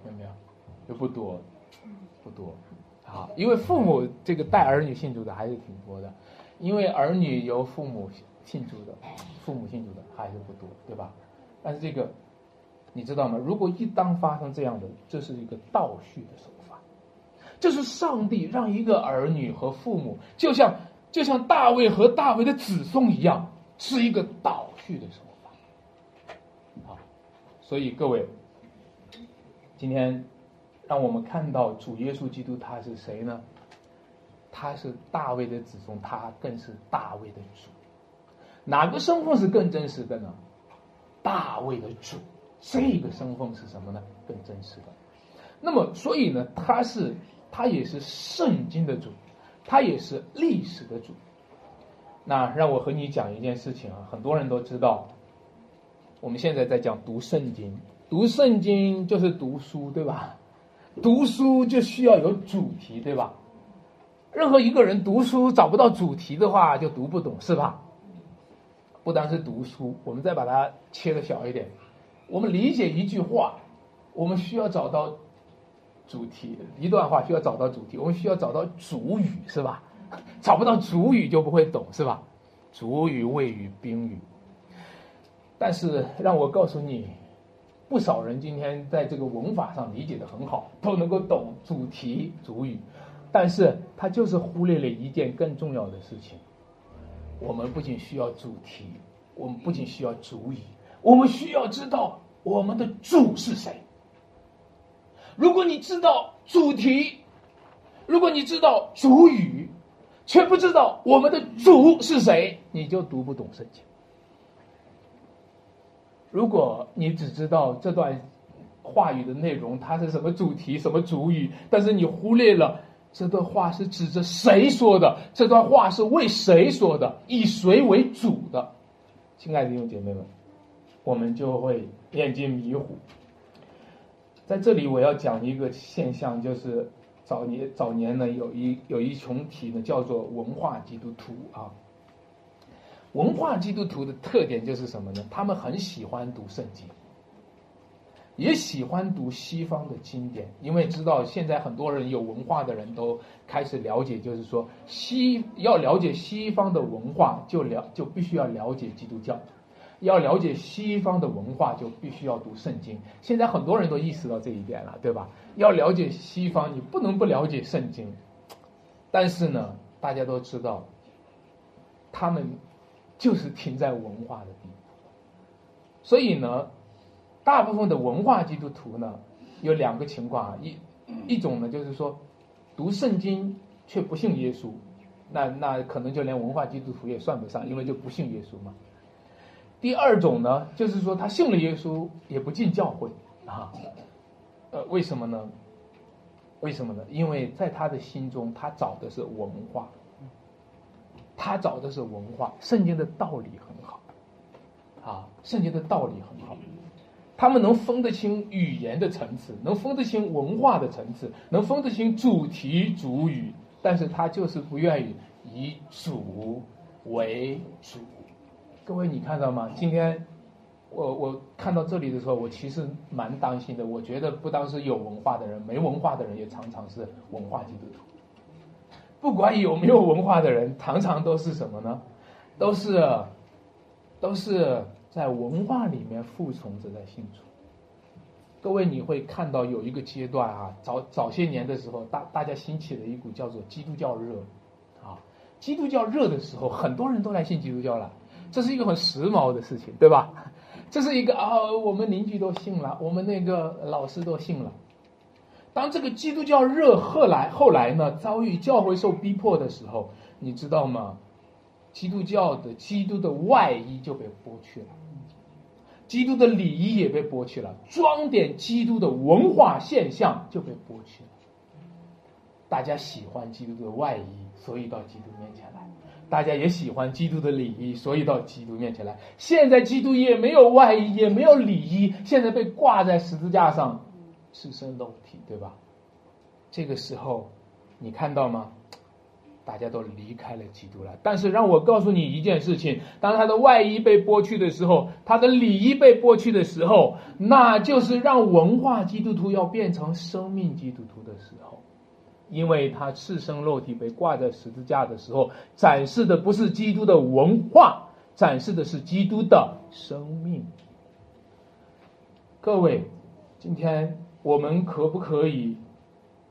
有没有？就不多，不多，好，因为父母这个带儿女信主的还是挺多的，因为儿女由父母信主的，父母信主的还是不多，对吧？但是这个你知道吗？如果一当发生这样的，这是一个倒叙的手法，这是上帝让一个儿女和父母，就像就像大卫和大卫的子孙一样，是一个倒叙的手法，啊，所以各位，今天。让我们看到主耶稣基督他是谁呢？他是大卫的子孙，他更是大卫的主。哪个身份是更真实的呢？大卫的主，这个身份是什么呢？更真实的。那么，所以呢，他是他也是圣经的主，他也是历史的主。那让我和你讲一件事情啊，很多人都知道，我们现在在讲读圣经，读圣经就是读书，对吧？读书就需要有主题，对吧？任何一个人读书找不到主题的话，就读不懂，是吧？不单是读书，我们再把它切的小一点，我们理解一句话，我们需要找到主题；一段话需要找到主题，我们需要找到主语，是吧？找不到主语就不会懂，是吧？主语、谓语、宾语。但是让我告诉你。不少人今天在这个文法上理解的很好，都能够懂主题、主语，但是他就是忽略了一件更重要的事情。我们不仅需要主题，我们不仅需要主语，我们需要知道我们的主是谁。如果你知道主题，如果你知道主语，却不知道我们的主是谁，你就读不懂圣经。如果你只知道这段话语的内容，它是什么主题、什么主语，但是你忽略了这段话是指着谁说的，这段话是为谁说的，以谁为主的，亲爱的弟兄姐妹们，我们就会眼睛迷糊。在这里，我要讲一个现象，就是早年早年呢，有一有一群体呢，叫做文化基督徒啊。文化基督徒的特点就是什么呢？他们很喜欢读圣经，也喜欢读西方的经典，因为知道现在很多人有文化的人都开始了解，就是说西要了解西方的文化，就了就必须要了解基督教；要了解西方的文化，就必须要读圣经。现在很多人都意识到这一点了，对吧？要了解西方，你不能不了解圣经。但是呢，大家都知道，他们。就是停在文化的地步，所以呢，大部分的文化基督徒呢，有两个情况啊，一一种呢就是说，读圣经却不信耶稣，那那可能就连文化基督徒也算不上，因为就不信耶稣嘛。第二种呢，就是说他信了耶稣也不进教会啊，呃，为什么呢？为什么呢？因为在他的心中，他找的是文化。他找的是文化，圣经的道理很好，啊，圣经的道理很好，他们能分得清语言的层次，能分得清文化的层次，能分得清主题主语，但是他就是不愿意以主为主。各位，你看到吗？今天我我看到这里的时候，我其实蛮担心的。我觉得不单是有文化的人，没文化的人也常常是文化基督徒。不管有没有文化的人，常常都是什么呢？都是，都是在文化里面服从着在信主。各位，你会看到有一个阶段啊，早早些年的时候，大大家兴起了一股叫做基督教热，啊，基督教热的时候，很多人都来信基督教了，这是一个很时髦的事情，对吧？这是一个啊，我们邻居都信了，我们那个老师都信了。当这个基督教热后来后来呢遭遇教会受逼迫的时候，你知道吗？基督教的基督的外衣就被剥去了，基督的礼仪也被剥去了，装点基督的文化现象就被剥去了。大家喜欢基督的外衣，所以到基督面前来；大家也喜欢基督的礼仪，所以到基督面前来。现在基督也没有外衣，也没有礼仪，现在被挂在十字架上。赤身露体，对吧？这个时候，你看到吗？大家都离开了基督了。但是让我告诉你一件事情：当他的外衣被剥去的时候，他的里衣被剥去的时候，那就是让文化基督徒要变成生命基督徒的时候。因为他赤身肉体被挂在十字架的时候，展示的不是基督的文化，展示的是基督的生命。各位，今天我们可不可以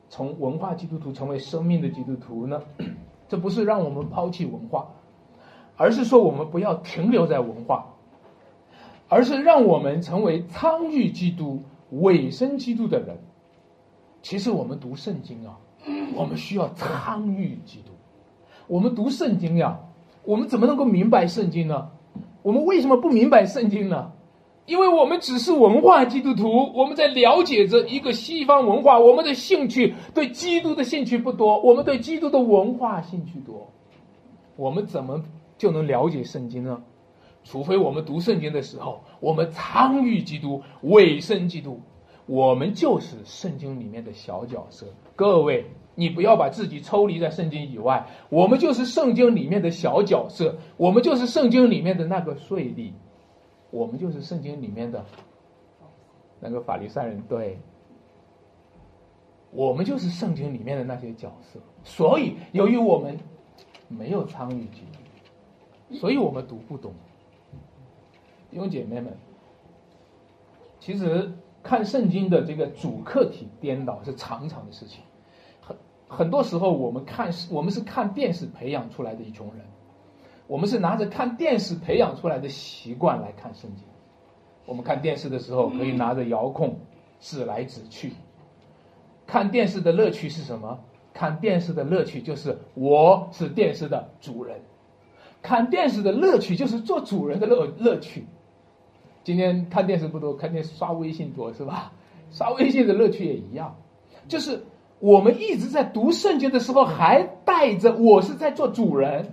从文化基督徒成为生命的基督徒呢？这不是让我们抛弃文化，而是说我们不要停留在文化，而是让我们成为参与基督、委身基督的人。其实我们读圣经啊，我们需要参与基督。我们读圣经呀，我们怎么能够明白圣经呢？我们为什么不明白圣经呢？因为我们只是文化基督徒，我们在了解着一个西方文化，我们的兴趣对基督的兴趣不多，我们对基督的文化兴趣多，我们怎么就能了解圣经呢？除非我们读圣经的时候，我们参与基督、委身基督，我们就是圣经里面的小角色。各位，你不要把自己抽离在圣经以外，我们就是圣经里面的小角色，我们就是圣经里面的那个税吏。我们就是圣经里面的那个法利赛人，对，我们就是圣经里面的那些角色。所以，由于我们没有参与进去，所以我们读不懂。弟兄姐妹们，其实看圣经的这个主客体颠倒是常常的事情。很很多时候，我们看我们是看电视培养出来的一群人。我们是拿着看电视培养出来的习惯来看圣经。我们看电视的时候，可以拿着遥控指来指去。看电视的乐趣是什么？看电视的乐趣就是我是电视的主人。看电视的乐趣就是做主人的乐乐趣。今天看电视不多，看电视刷微信多是吧？刷微信的乐趣也一样，就是我们一直在读圣经的时候，还带着我是在做主人。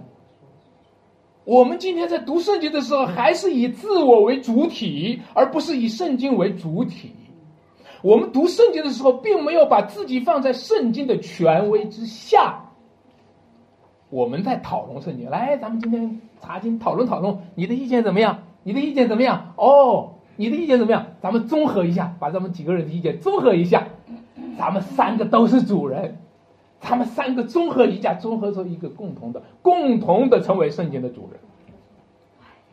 我们今天在读圣经的时候，还是以自我为主体，而不是以圣经为主体。我们读圣经的时候，并没有把自己放在圣经的权威之下。我们在讨论圣经，来，咱们今天查经讨论讨论，你的意见怎么样？你的意见怎么样？哦，你的意见怎么样？咱们综合一下，把咱们几个人的意见综合一下，咱们三个都是主人。他们三个综合一下，综合出一个共同的、共同的成为圣经的主人。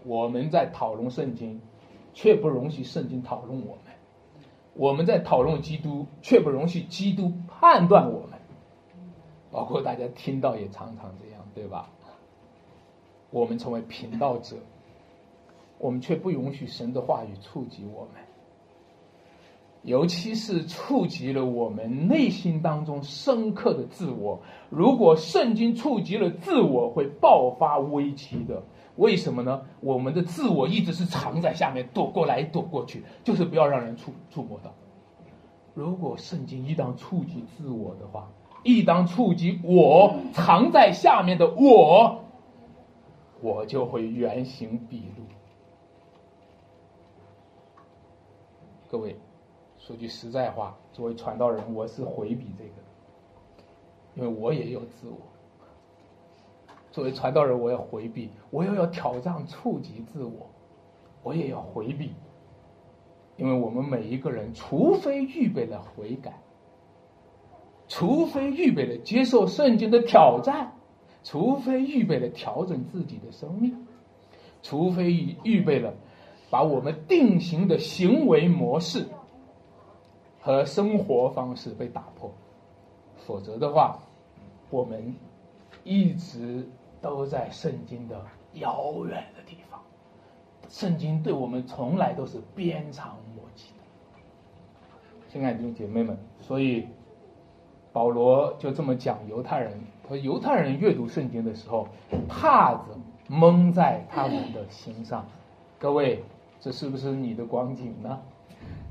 我们在讨论圣经，却不容许圣经讨论我们；我们在讨论基督，却不容许基督判断我们。包括大家听到也常常这样，对吧？我们成为频道者，我们却不允许神的话语触及我们。尤其是触及了我们内心当中深刻的自我。如果圣经触及了自我，会爆发危机的。为什么呢？我们的自我一直是藏在下面，躲过来躲过去，就是不要让人触触摸到。如果圣经一旦触及自我的话，一当触及我藏在下面的我，我就会原形毕露。各位。说句实在话，作为传道人，我是回避这个，因为我也有自我。作为传道人，我要回避，我又要挑战触及自我，我也要回避，因为我们每一个人，除非预备了悔改，除非预备了接受圣经的挑战，除非预备了调整自己的生命，除非预备了把我们定型的行为模式。和生活方式被打破，否则的话，我们一直都在圣经的遥远的地方。圣经对我们从来都是鞭长莫及的。亲爱的弟兄姐妹们，所以保罗就这么讲犹太人：，说犹太人阅读圣经的时候，帕子蒙在他们的心上。各位，这是不是你的光景呢？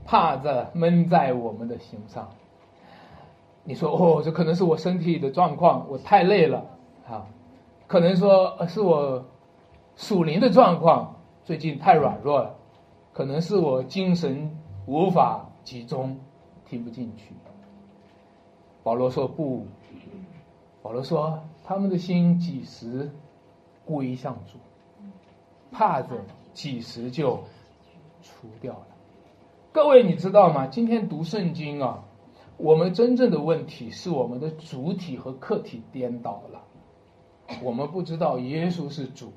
怕着闷在我们的心上。你说哦，这可能是我身体的状况，我太累了啊。可能说是我属灵的状况，最近太软弱了。可能是我精神无法集中，听不进去。保罗说不，保罗说他们的心几时归向主，怕着几时就除掉了。各位，你知道吗？今天读圣经啊，我们真正的问题是我们的主体和客体颠倒了。我们不知道耶稣是主，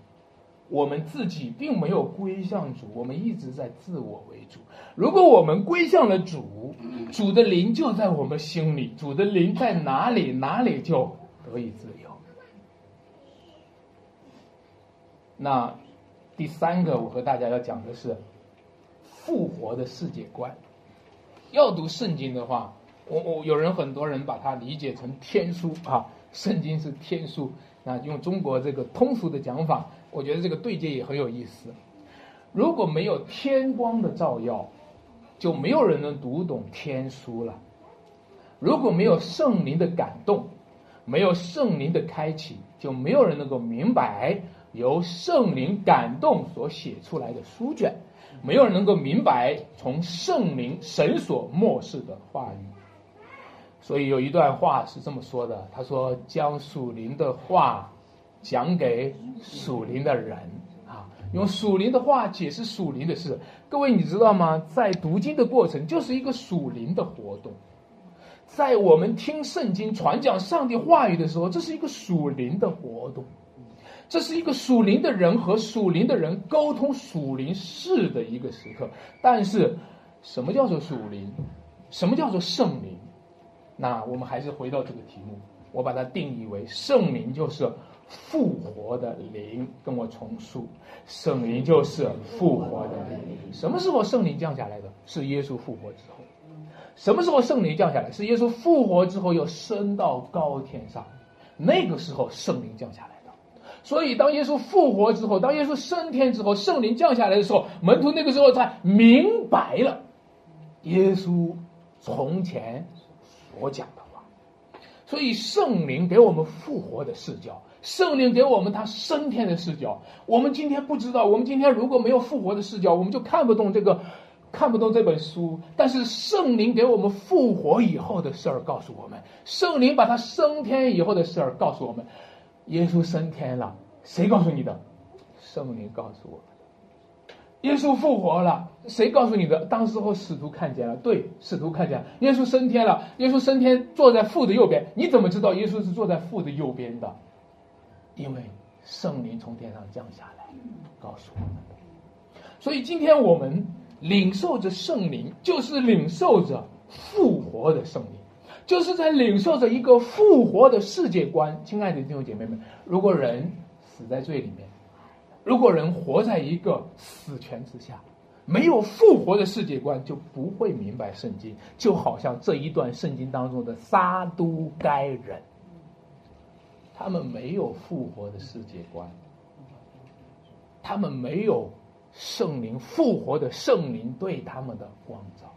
我们自己并没有归向主，我们一直在自我为主。如果我们归向了主，主的灵就在我们心里，主的灵在哪里，哪里就得以自由。那第三个，我和大家要讲的是。复活的世界观，要读圣经的话，我我有人很多人把它理解成天书啊，圣经是天书。那用中国这个通俗的讲法，我觉得这个对接也很有意思。如果没有天光的照耀，就没有人能读懂天书了。如果没有圣灵的感动，没有圣灵的开启，就没有人能够明白由圣灵感动所写出来的书卷。没有人能够明白从圣灵神所漠视的话语，所以有一段话是这么说的：“他说，将属灵的话讲给属灵的人啊，用属灵的话解释属灵的事。各位，你知道吗？在读经的过程就是一个属灵的活动，在我们听圣经传讲上帝话语的时候，这是一个属灵的活动。”这是一个属灵的人和属灵的人沟通属灵事的一个时刻，但是，什么叫做属灵？什么叫做圣灵？那我们还是回到这个题目，我把它定义为圣灵就是复活的灵。跟我重述，圣灵就是复活的灵。什么时候圣灵降下来的？是耶稣复活之后。什么时候圣灵降下来？是耶稣复活之后又升到高天上，那个时候圣灵降下来。所以，当耶稣复活之后，当耶稣升天之后，圣灵降下来的时候，门徒那个时候才明白了耶稣从前所讲的话。所以，圣灵给我们复活的视角，圣灵给我们他升天的视角。我们今天不知道，我们今天如果没有复活的视角，我们就看不懂这个，看不懂这本书。但是，圣灵给我们复活以后的事儿告诉我们，圣灵把他升天以后的事儿告诉我们。耶稣升天了，谁告诉你的？圣灵告诉我们的。耶稣复活了，谁告诉你的？当时候使徒看见了，对，使徒看见耶稣升天了。耶稣升天，坐在父的右边。你怎么知道耶稣是坐在父的右边的？因为圣灵从天上降下来，告诉我们的。所以今天我们领受着圣灵，就是领受着复活的圣灵。就是在领受着一个复活的世界观，亲爱的弟兄姐妹们，如果人死在罪里面，如果人活在一个死权之下，没有复活的世界观，就不会明白圣经。就好像这一段圣经当中的撒都该人，他们没有复活的世界观，他们没有圣灵复活的圣灵对他们的光照，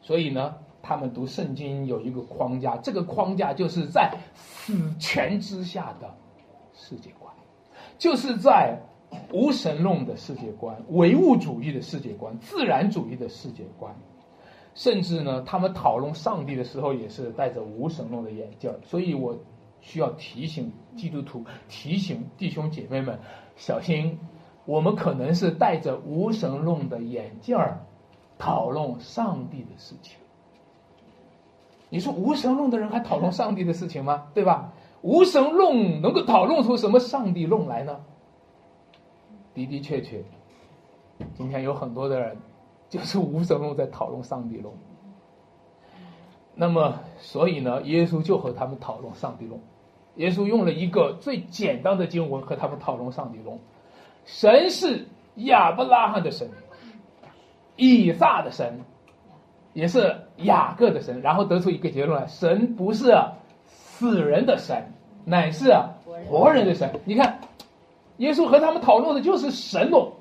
所以呢。他们读圣经有一个框架，这个框架就是在死权之下的世界观，就是在无神论的世界观、唯物主义的世界观、自然主义的世界观，甚至呢，他们讨论上帝的时候也是戴着无神论的眼镜所以我需要提醒基督徒、提醒弟兄姐妹们小心，我们可能是戴着无神论的眼镜儿讨论上帝的事情。你说无神论的人还讨论上帝的事情吗？对吧？无神论能够讨论出什么上帝论来呢？的的确确，今天有很多的人就是无神论在讨论上帝论。那么，所以呢，耶稣就和他们讨论上帝论。耶稣用了一个最简单的经文和他们讨论上帝论：神是亚伯拉罕的神，以撒的神。也是雅各的神，然后得出一个结论来：神不是死人的神，乃是活人的神。你看，耶稣和他们讨论的就是神论，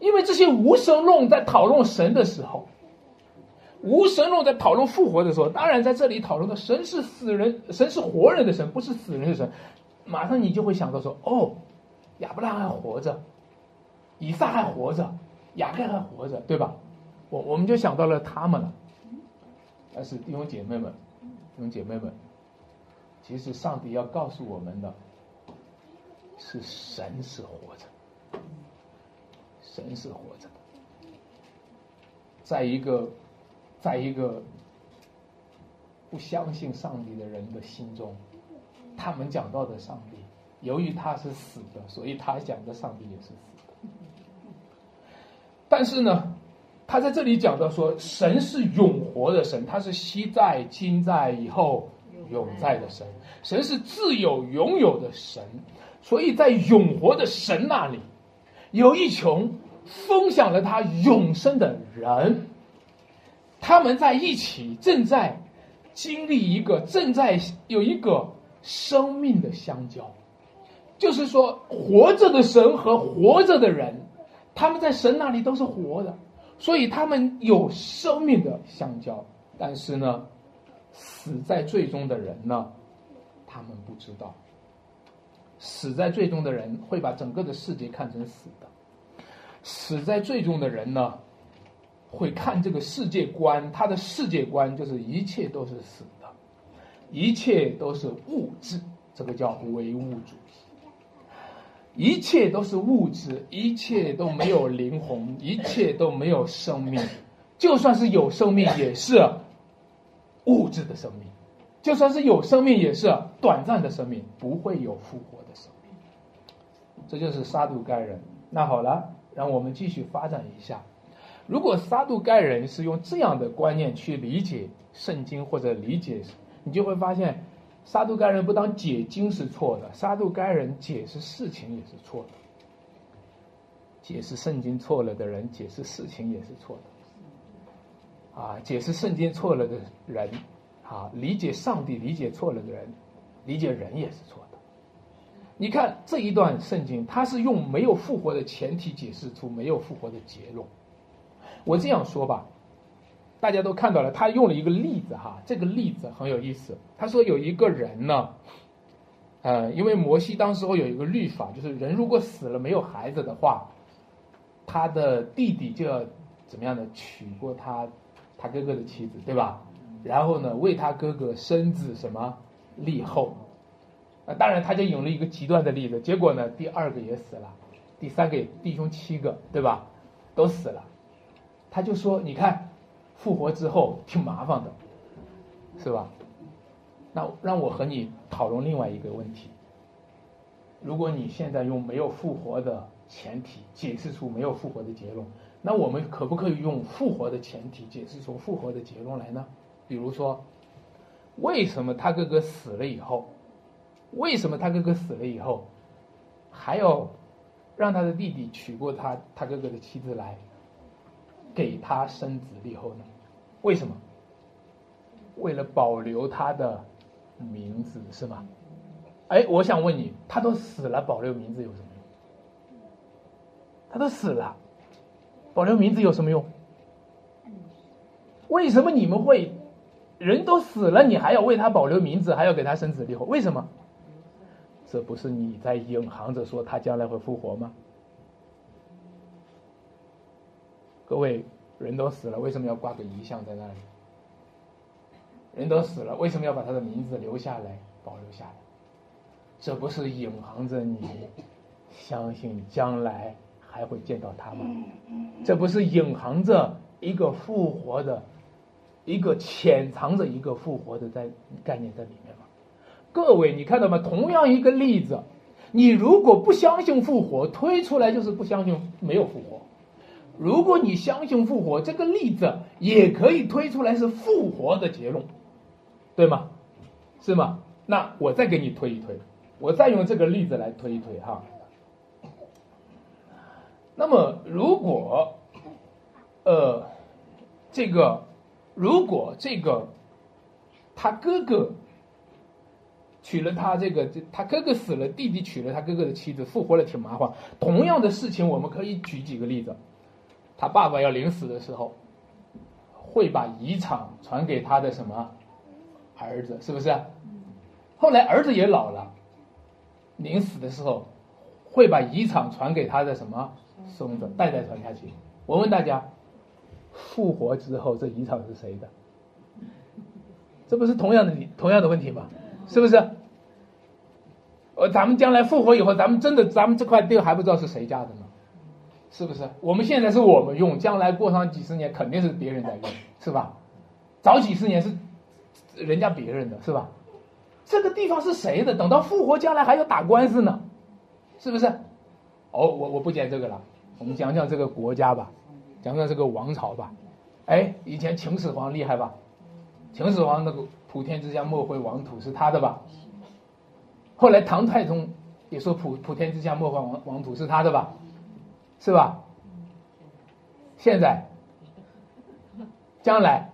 因为这些无神论在讨论神的时候，无神论在讨论复活的时候，当然在这里讨论的神是死人，神是活人的神，不是死人的神。马上你就会想到说：哦，亚伯拉罕还活着，以撒还活着，雅各还活着，对吧？我我们就想到了他们了，但是弟兄姐妹们，弟兄姐妹们，其实上帝要告诉我们的，是神是活着，神是活着的，在一个，在一个不相信上帝的人的心中，他们讲到的上帝，由于他是死的，所以他讲的上帝也是死的。但是呢，他在这里讲到说，神是永活的神，他是昔在、今在、以后。永在的神，神是自有永有的神，所以在永活的神那里，有一群分享了他永生的人，他们在一起正在经历一个正在有一个生命的相交，就是说活着的神和活着的人，他们在神那里都是活的，所以他们有生命的相交，但是呢。死在最终的人呢？他们不知道，死在最终的人会把整个的世界看成死的。死在最终的人呢，会看这个世界观，他的世界观就是一切都是死的，一切都是物质，这个叫唯物主义。一切都是物质，一切都没有灵魂，一切都没有生命，就算是有生命也是。物质的生命，就算是有生命，也是短暂的生命，不会有复活的生命。这就是撒杜该人。那好了，让我们继续发展一下。如果撒杜该人是用这样的观念去理解圣经或者理解，你就会发现，撒杜该人不当解经是错的，撒杜该人解释事情也是错的。解释圣经错了的人，解释事情也是错的。啊，解释圣经错了的人，啊，理解上帝理解错了的人，理解人也是错的。你看这一段圣经，它是用没有复活的前提解释出没有复活的结论。我这样说吧，大家都看到了，他用了一个例子哈，这个例子很有意思。他说有一个人呢，呃，因为摩西当时候有一个律法，就是人如果死了没有孩子的话，他的弟弟就要怎么样的娶过他。他哥哥的妻子，对吧？然后呢，为他哥哥生子什么立后？啊，当然他就引了一个极端的例子，结果呢，第二个也死了，第三个也弟兄七个，对吧？都死了。他就说：“你看，复活之后挺麻烦的，是吧？”那让我和你讨论另外一个问题：如果你现在用没有复活的前提解释出没有复活的结论。那我们可不可以用复活的前提解释出复活的结论来呢？比如说，为什么他哥哥死了以后，为什么他哥哥死了以后，还要让他的弟弟娶过他他哥哥的妻子来，给他生子立后呢？为什么？为了保留他的名字是吗？哎，我想问你，他都死了，保留名字有什么用？他都死了。保留名字有什么用？为什么你们会人都死了，你还要为他保留名字，还要给他生子立后？为什么？这不是你在隐含着说他将来会复活吗？各位，人都死了，为什么要挂个遗像在那里？人都死了，为什么要把他的名字留下来、保留下来？这不是隐含着你相信将来？还会见到他吗？这不是隐含着一个复活的，一个潜藏着一个复活的在概念在里面吗？各位，你看到吗？同样一个例子，你如果不相信复活，推出来就是不相信没有复活；如果你相信复活，这个例子也可以推出来是复活的结论，对吗？是吗？那我再给你推一推，我再用这个例子来推一推哈。那么，如果，呃，这个，如果这个，他哥哥娶了他这个，他哥哥死了，弟弟娶了他哥哥的妻子，复活了，挺麻烦。同样的事情，我们可以举几个例子。他爸爸要临死的时候，会把遗产传给他的什么儿子，是不是？后来儿子也老了，临死的时候，会把遗产传给他的什么？孙子代代传下去。我问大家，复活之后这遗产是谁的？这不是同样的同样的问题吗？是不是？呃，咱们将来复活以后，咱们真的，咱们这块地还不知道是谁家的呢，是不是？我们现在是我们用，将来过上几十年，肯定是别人在用，是吧？早几十年是人家别人的，是吧？这个地方是谁的？等到复活，将来还要打官司呢，是不是？哦，我我不讲这个了，我们讲讲这个国家吧，讲讲这个王朝吧。哎，以前秦始皇厉害吧？秦始皇那个普天之下莫非王土是他的吧？后来唐太宗也说普普天之下莫非王王土是他的吧？是吧？现在，将来，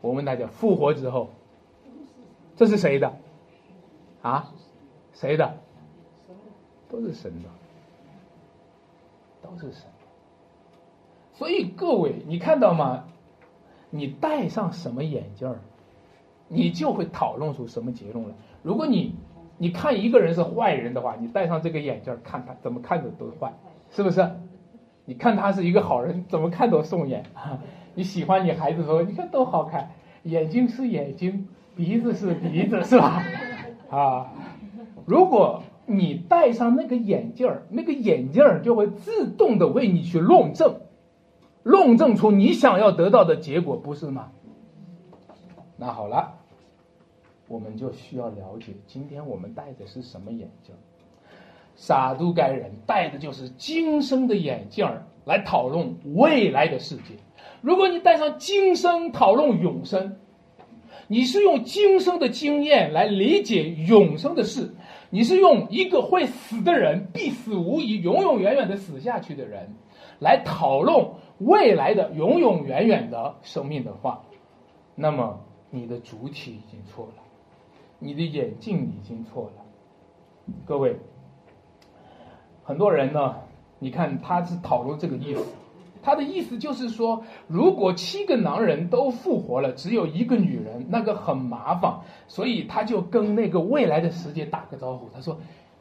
我问大家，复活之后，这是谁的？啊？谁的？都是神的，都是神。所以各位，你看到吗？你戴上什么眼镜儿，你就会讨论出什么结论来。如果你你看一个人是坏人的话，你戴上这个眼镜看他，怎么看着都是坏，是不是？你看他是一个好人，怎么看都顺眼。你喜欢你孩子说，你看多好看，眼睛是眼睛，鼻子是鼻子，是吧？啊，如果你戴上那个眼镜儿，那个眼镜儿就会自动的为你去论证。论证出你想要得到的结果，不是吗？那好了，我们就需要了解，今天我们戴的是什么眼镜？撒都该人戴的就是今生的眼镜儿来讨论未来的世界。如果你戴上今生讨论永生，你是用今生的经验来理解永生的事，你是用一个会死的人必死无疑、永永远远的死下去的人来讨论。未来的永永远远的生命的话，那么你的主体已经错了，你的眼镜已经错了。各位，很多人呢，你看他是讨论这个意思，他的意思就是说，如果七个男人都复活了，只有一个女人，那个很麻烦，所以他就跟那个未来的世界打个招呼，他说，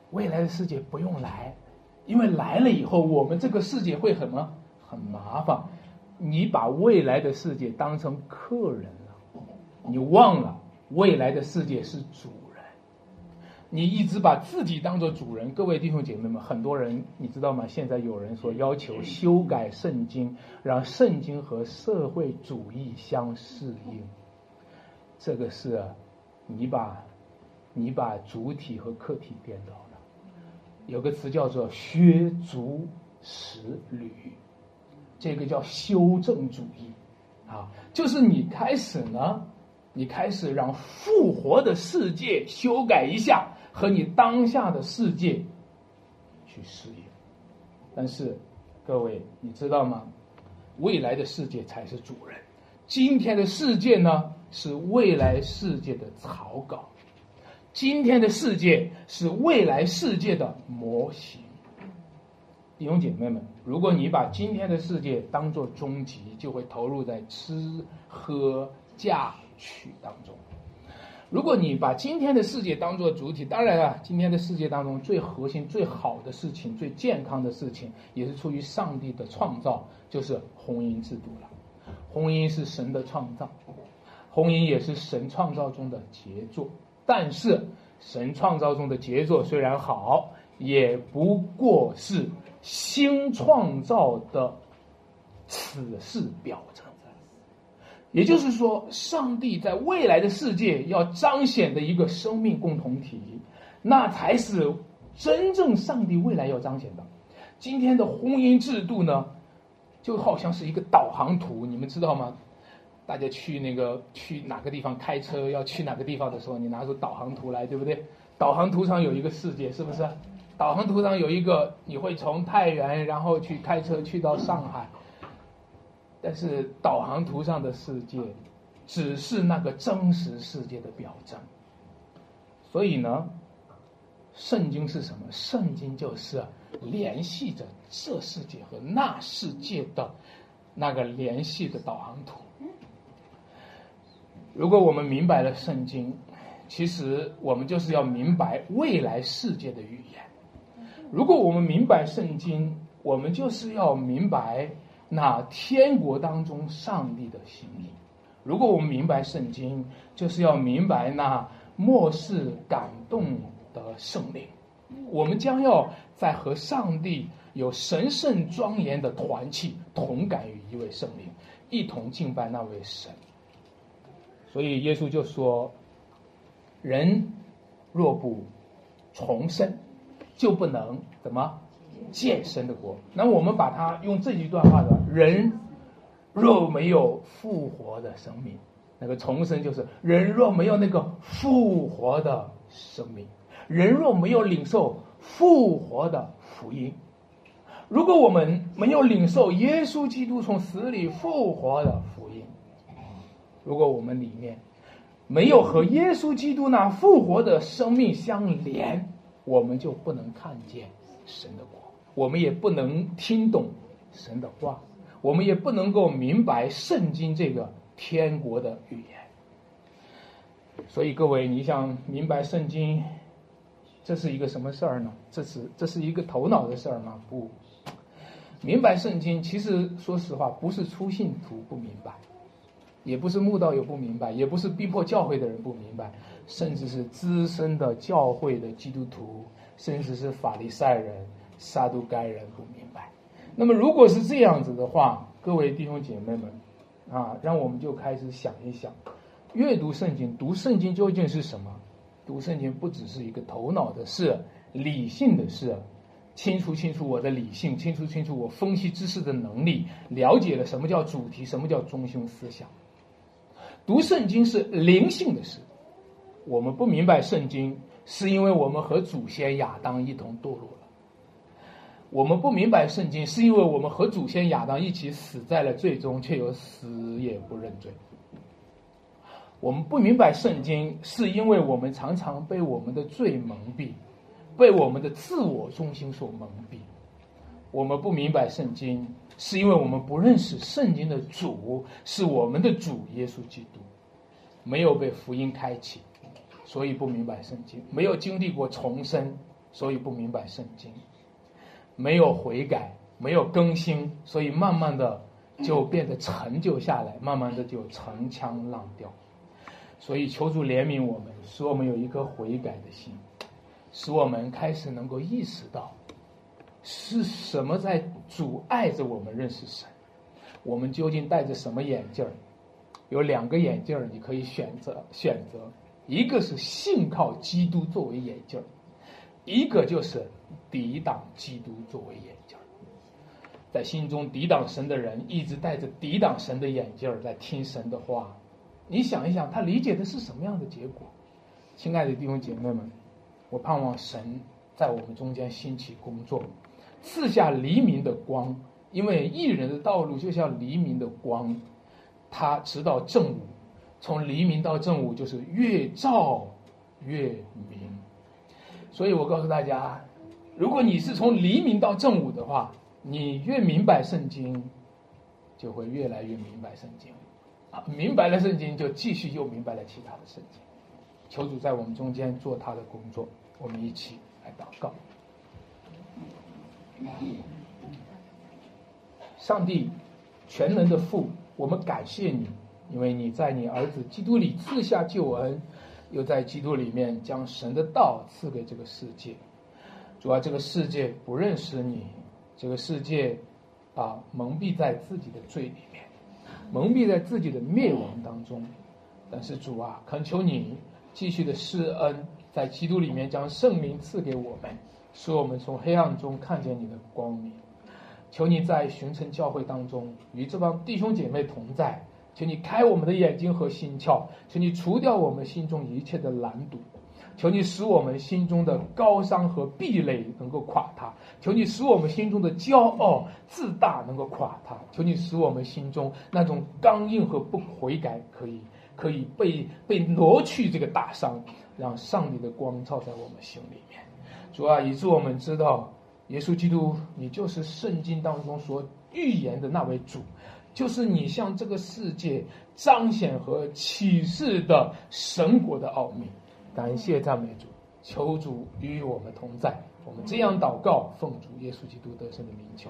未来的世界不用来，因为来了以后，我们这个世界会很么？很麻烦，你把未来的世界当成客人了，你忘了未来的世界是主，你一直把自己当做主人。各位弟兄姐妹们，很多人你知道吗？现在有人说要求修改圣经，让圣经和社会主义相适应，这个是你把你把主体和客体颠倒了。有个词叫做削足适履。这个叫修正主义，啊，就是你开始呢，你开始让复活的世界修改一下和你当下的世界去适应，但是各位你知道吗？未来的世界才是主人，今天的世界呢是未来世界的草稿，今天的世界是未来世界的模型。弟兄姐妹们，如果你把今天的世界当做终极，就会投入在吃喝嫁娶当中；如果你把今天的世界当做主体，当然了，今天的世界当中最核心、最好的事情、最健康的事情，也是出于上帝的创造，就是婚姻制度了。婚姻是神的创造，婚姻也是神创造中的杰作。但是，神创造中的杰作虽然好，也不过是。新创造的此事表征，也就是说，上帝在未来的世界要彰显的一个生命共同体，那才是真正上帝未来要彰显的。今天的婚姻制度呢，就好像是一个导航图，你们知道吗？大家去那个去哪个地方开车要去哪个地方的时候，你拿出导航图来，对不对？导航图上有一个世界，是不是？导航图上有一个，你会从太原，然后去开车去到上海。但是导航图上的世界，只是那个真实世界的表征。所以呢，圣经是什么？圣经就是联系着这世界和那世界的那个联系的导航图。如果我们明白了圣经，其实我们就是要明白未来世界的语言。如果我们明白圣经，我们就是要明白那天国当中上帝的心意；如果我们明白圣经，就是要明白那漠视感动的圣灵。我们将要在和上帝有神圣庄严的团契，同感于一位圣灵，一同敬拜那位神。所以耶稣就说：“人若不重生，就不能怎么见神的国。”那我们把它用这一段话的人若没有复活的生命，那个重生就是人若没有那个复活的生命。人若没有领受复活的福音，如果我们没有领受耶稣基督从死里复活的福音，如果我们里面没有和耶稣基督那复活的生命相连，我们就不能看见神的国，我们也不能听懂神的话，我们也不能够明白圣经这个天国的语言。所以，各位，你想明白圣经？这是一个什么事儿呢？这是这是一个头脑的事儿吗？不，明白圣经，其实说实话，不是初信徒不明白，也不是慕道友不明白，也不是逼迫教会的人不明白，甚至是资深的教会的基督徒，甚至是法利赛人、撒都该人不明白。那么，如果是这样子的话，各位弟兄姐妹们，啊，让我们就开始想一想，阅读圣经，读圣经究竟是什么？读圣经不只是一个头脑的事、理性的事，清楚清楚我的理性，清楚清楚我分析知识的能力，了解了什么叫主题，什么叫中心思想。读圣经是灵性的事，我们不明白圣经，是因为我们和祖先亚当一同堕落。我们不明白圣经，是因为我们和祖先亚当一起死在了最终，却又死也不认罪。我们不明白圣经，是因为我们常常被我们的罪蒙蔽，被我们的自我中心所蒙蔽。我们不明白圣经，是因为我们不认识圣经的主是我们的主耶稣基督，没有被福音开启，所以不明白圣经；没有经历过重生，所以不明白圣经；没有悔改，没有更新，所以慢慢的就变得陈旧下来，慢慢的就陈腔滥调。所以求主怜悯我们，使我们有一颗悔改的心，使我们开始能够意识到，是什么在阻碍着我们认识神。我们究竟戴着什么眼镜儿？有两个眼镜儿，你可以选择选择，一个是信靠基督作为眼镜儿，一个就是抵挡基督作为眼镜儿。在心中抵挡神的人，一直戴着抵挡神的眼镜儿，在听神的话。你想一想，他理解的是什么样的结果？亲爱的弟兄姐妹们，我盼望神在我们中间兴起工作，赐下黎明的光，因为艺人的道路就像黎明的光，他直到正午，从黎明到正午就是越照越明。所以我告诉大家，如果你是从黎明到正午的话，你越明白圣经，就会越来越明白圣经。啊，明白了圣经，就继续又明白了其他的圣经。求主在我们中间做他的工作，我们一起来祷告。上帝，全能的父，我们感谢你，因为你在你儿子基督里赐下救恩，又在基督里面将神的道赐给这个世界。主要这个世界不认识你，这个世界啊蒙蔽在自己的罪里面。蒙蔽在自己的灭亡当中，但是主啊，恳求你继续的施恩，在基督里面将圣灵赐给我们，使我们从黑暗中看见你的光明。求你在寻城教会当中与这帮弟兄姐妹同在，求你开我们的眼睛和心窍，求你除掉我们心中一切的拦堵。求你使我们心中的高山和壁垒能够垮塌，求你使我们心中的骄傲自大能够垮塌，求你使我们心中那种刚硬和不悔改可以可以被被挪去这个大伤，让上帝的光照在我们心里面。主啊，以致我们知道，耶稣基督，你就是圣经当中所预言的那位主，就是你向这个世界彰显和启示的神国的奥秘。感谢赞美主，求主与我们同在。我们这样祷告，奉主耶稣基督得胜的名求。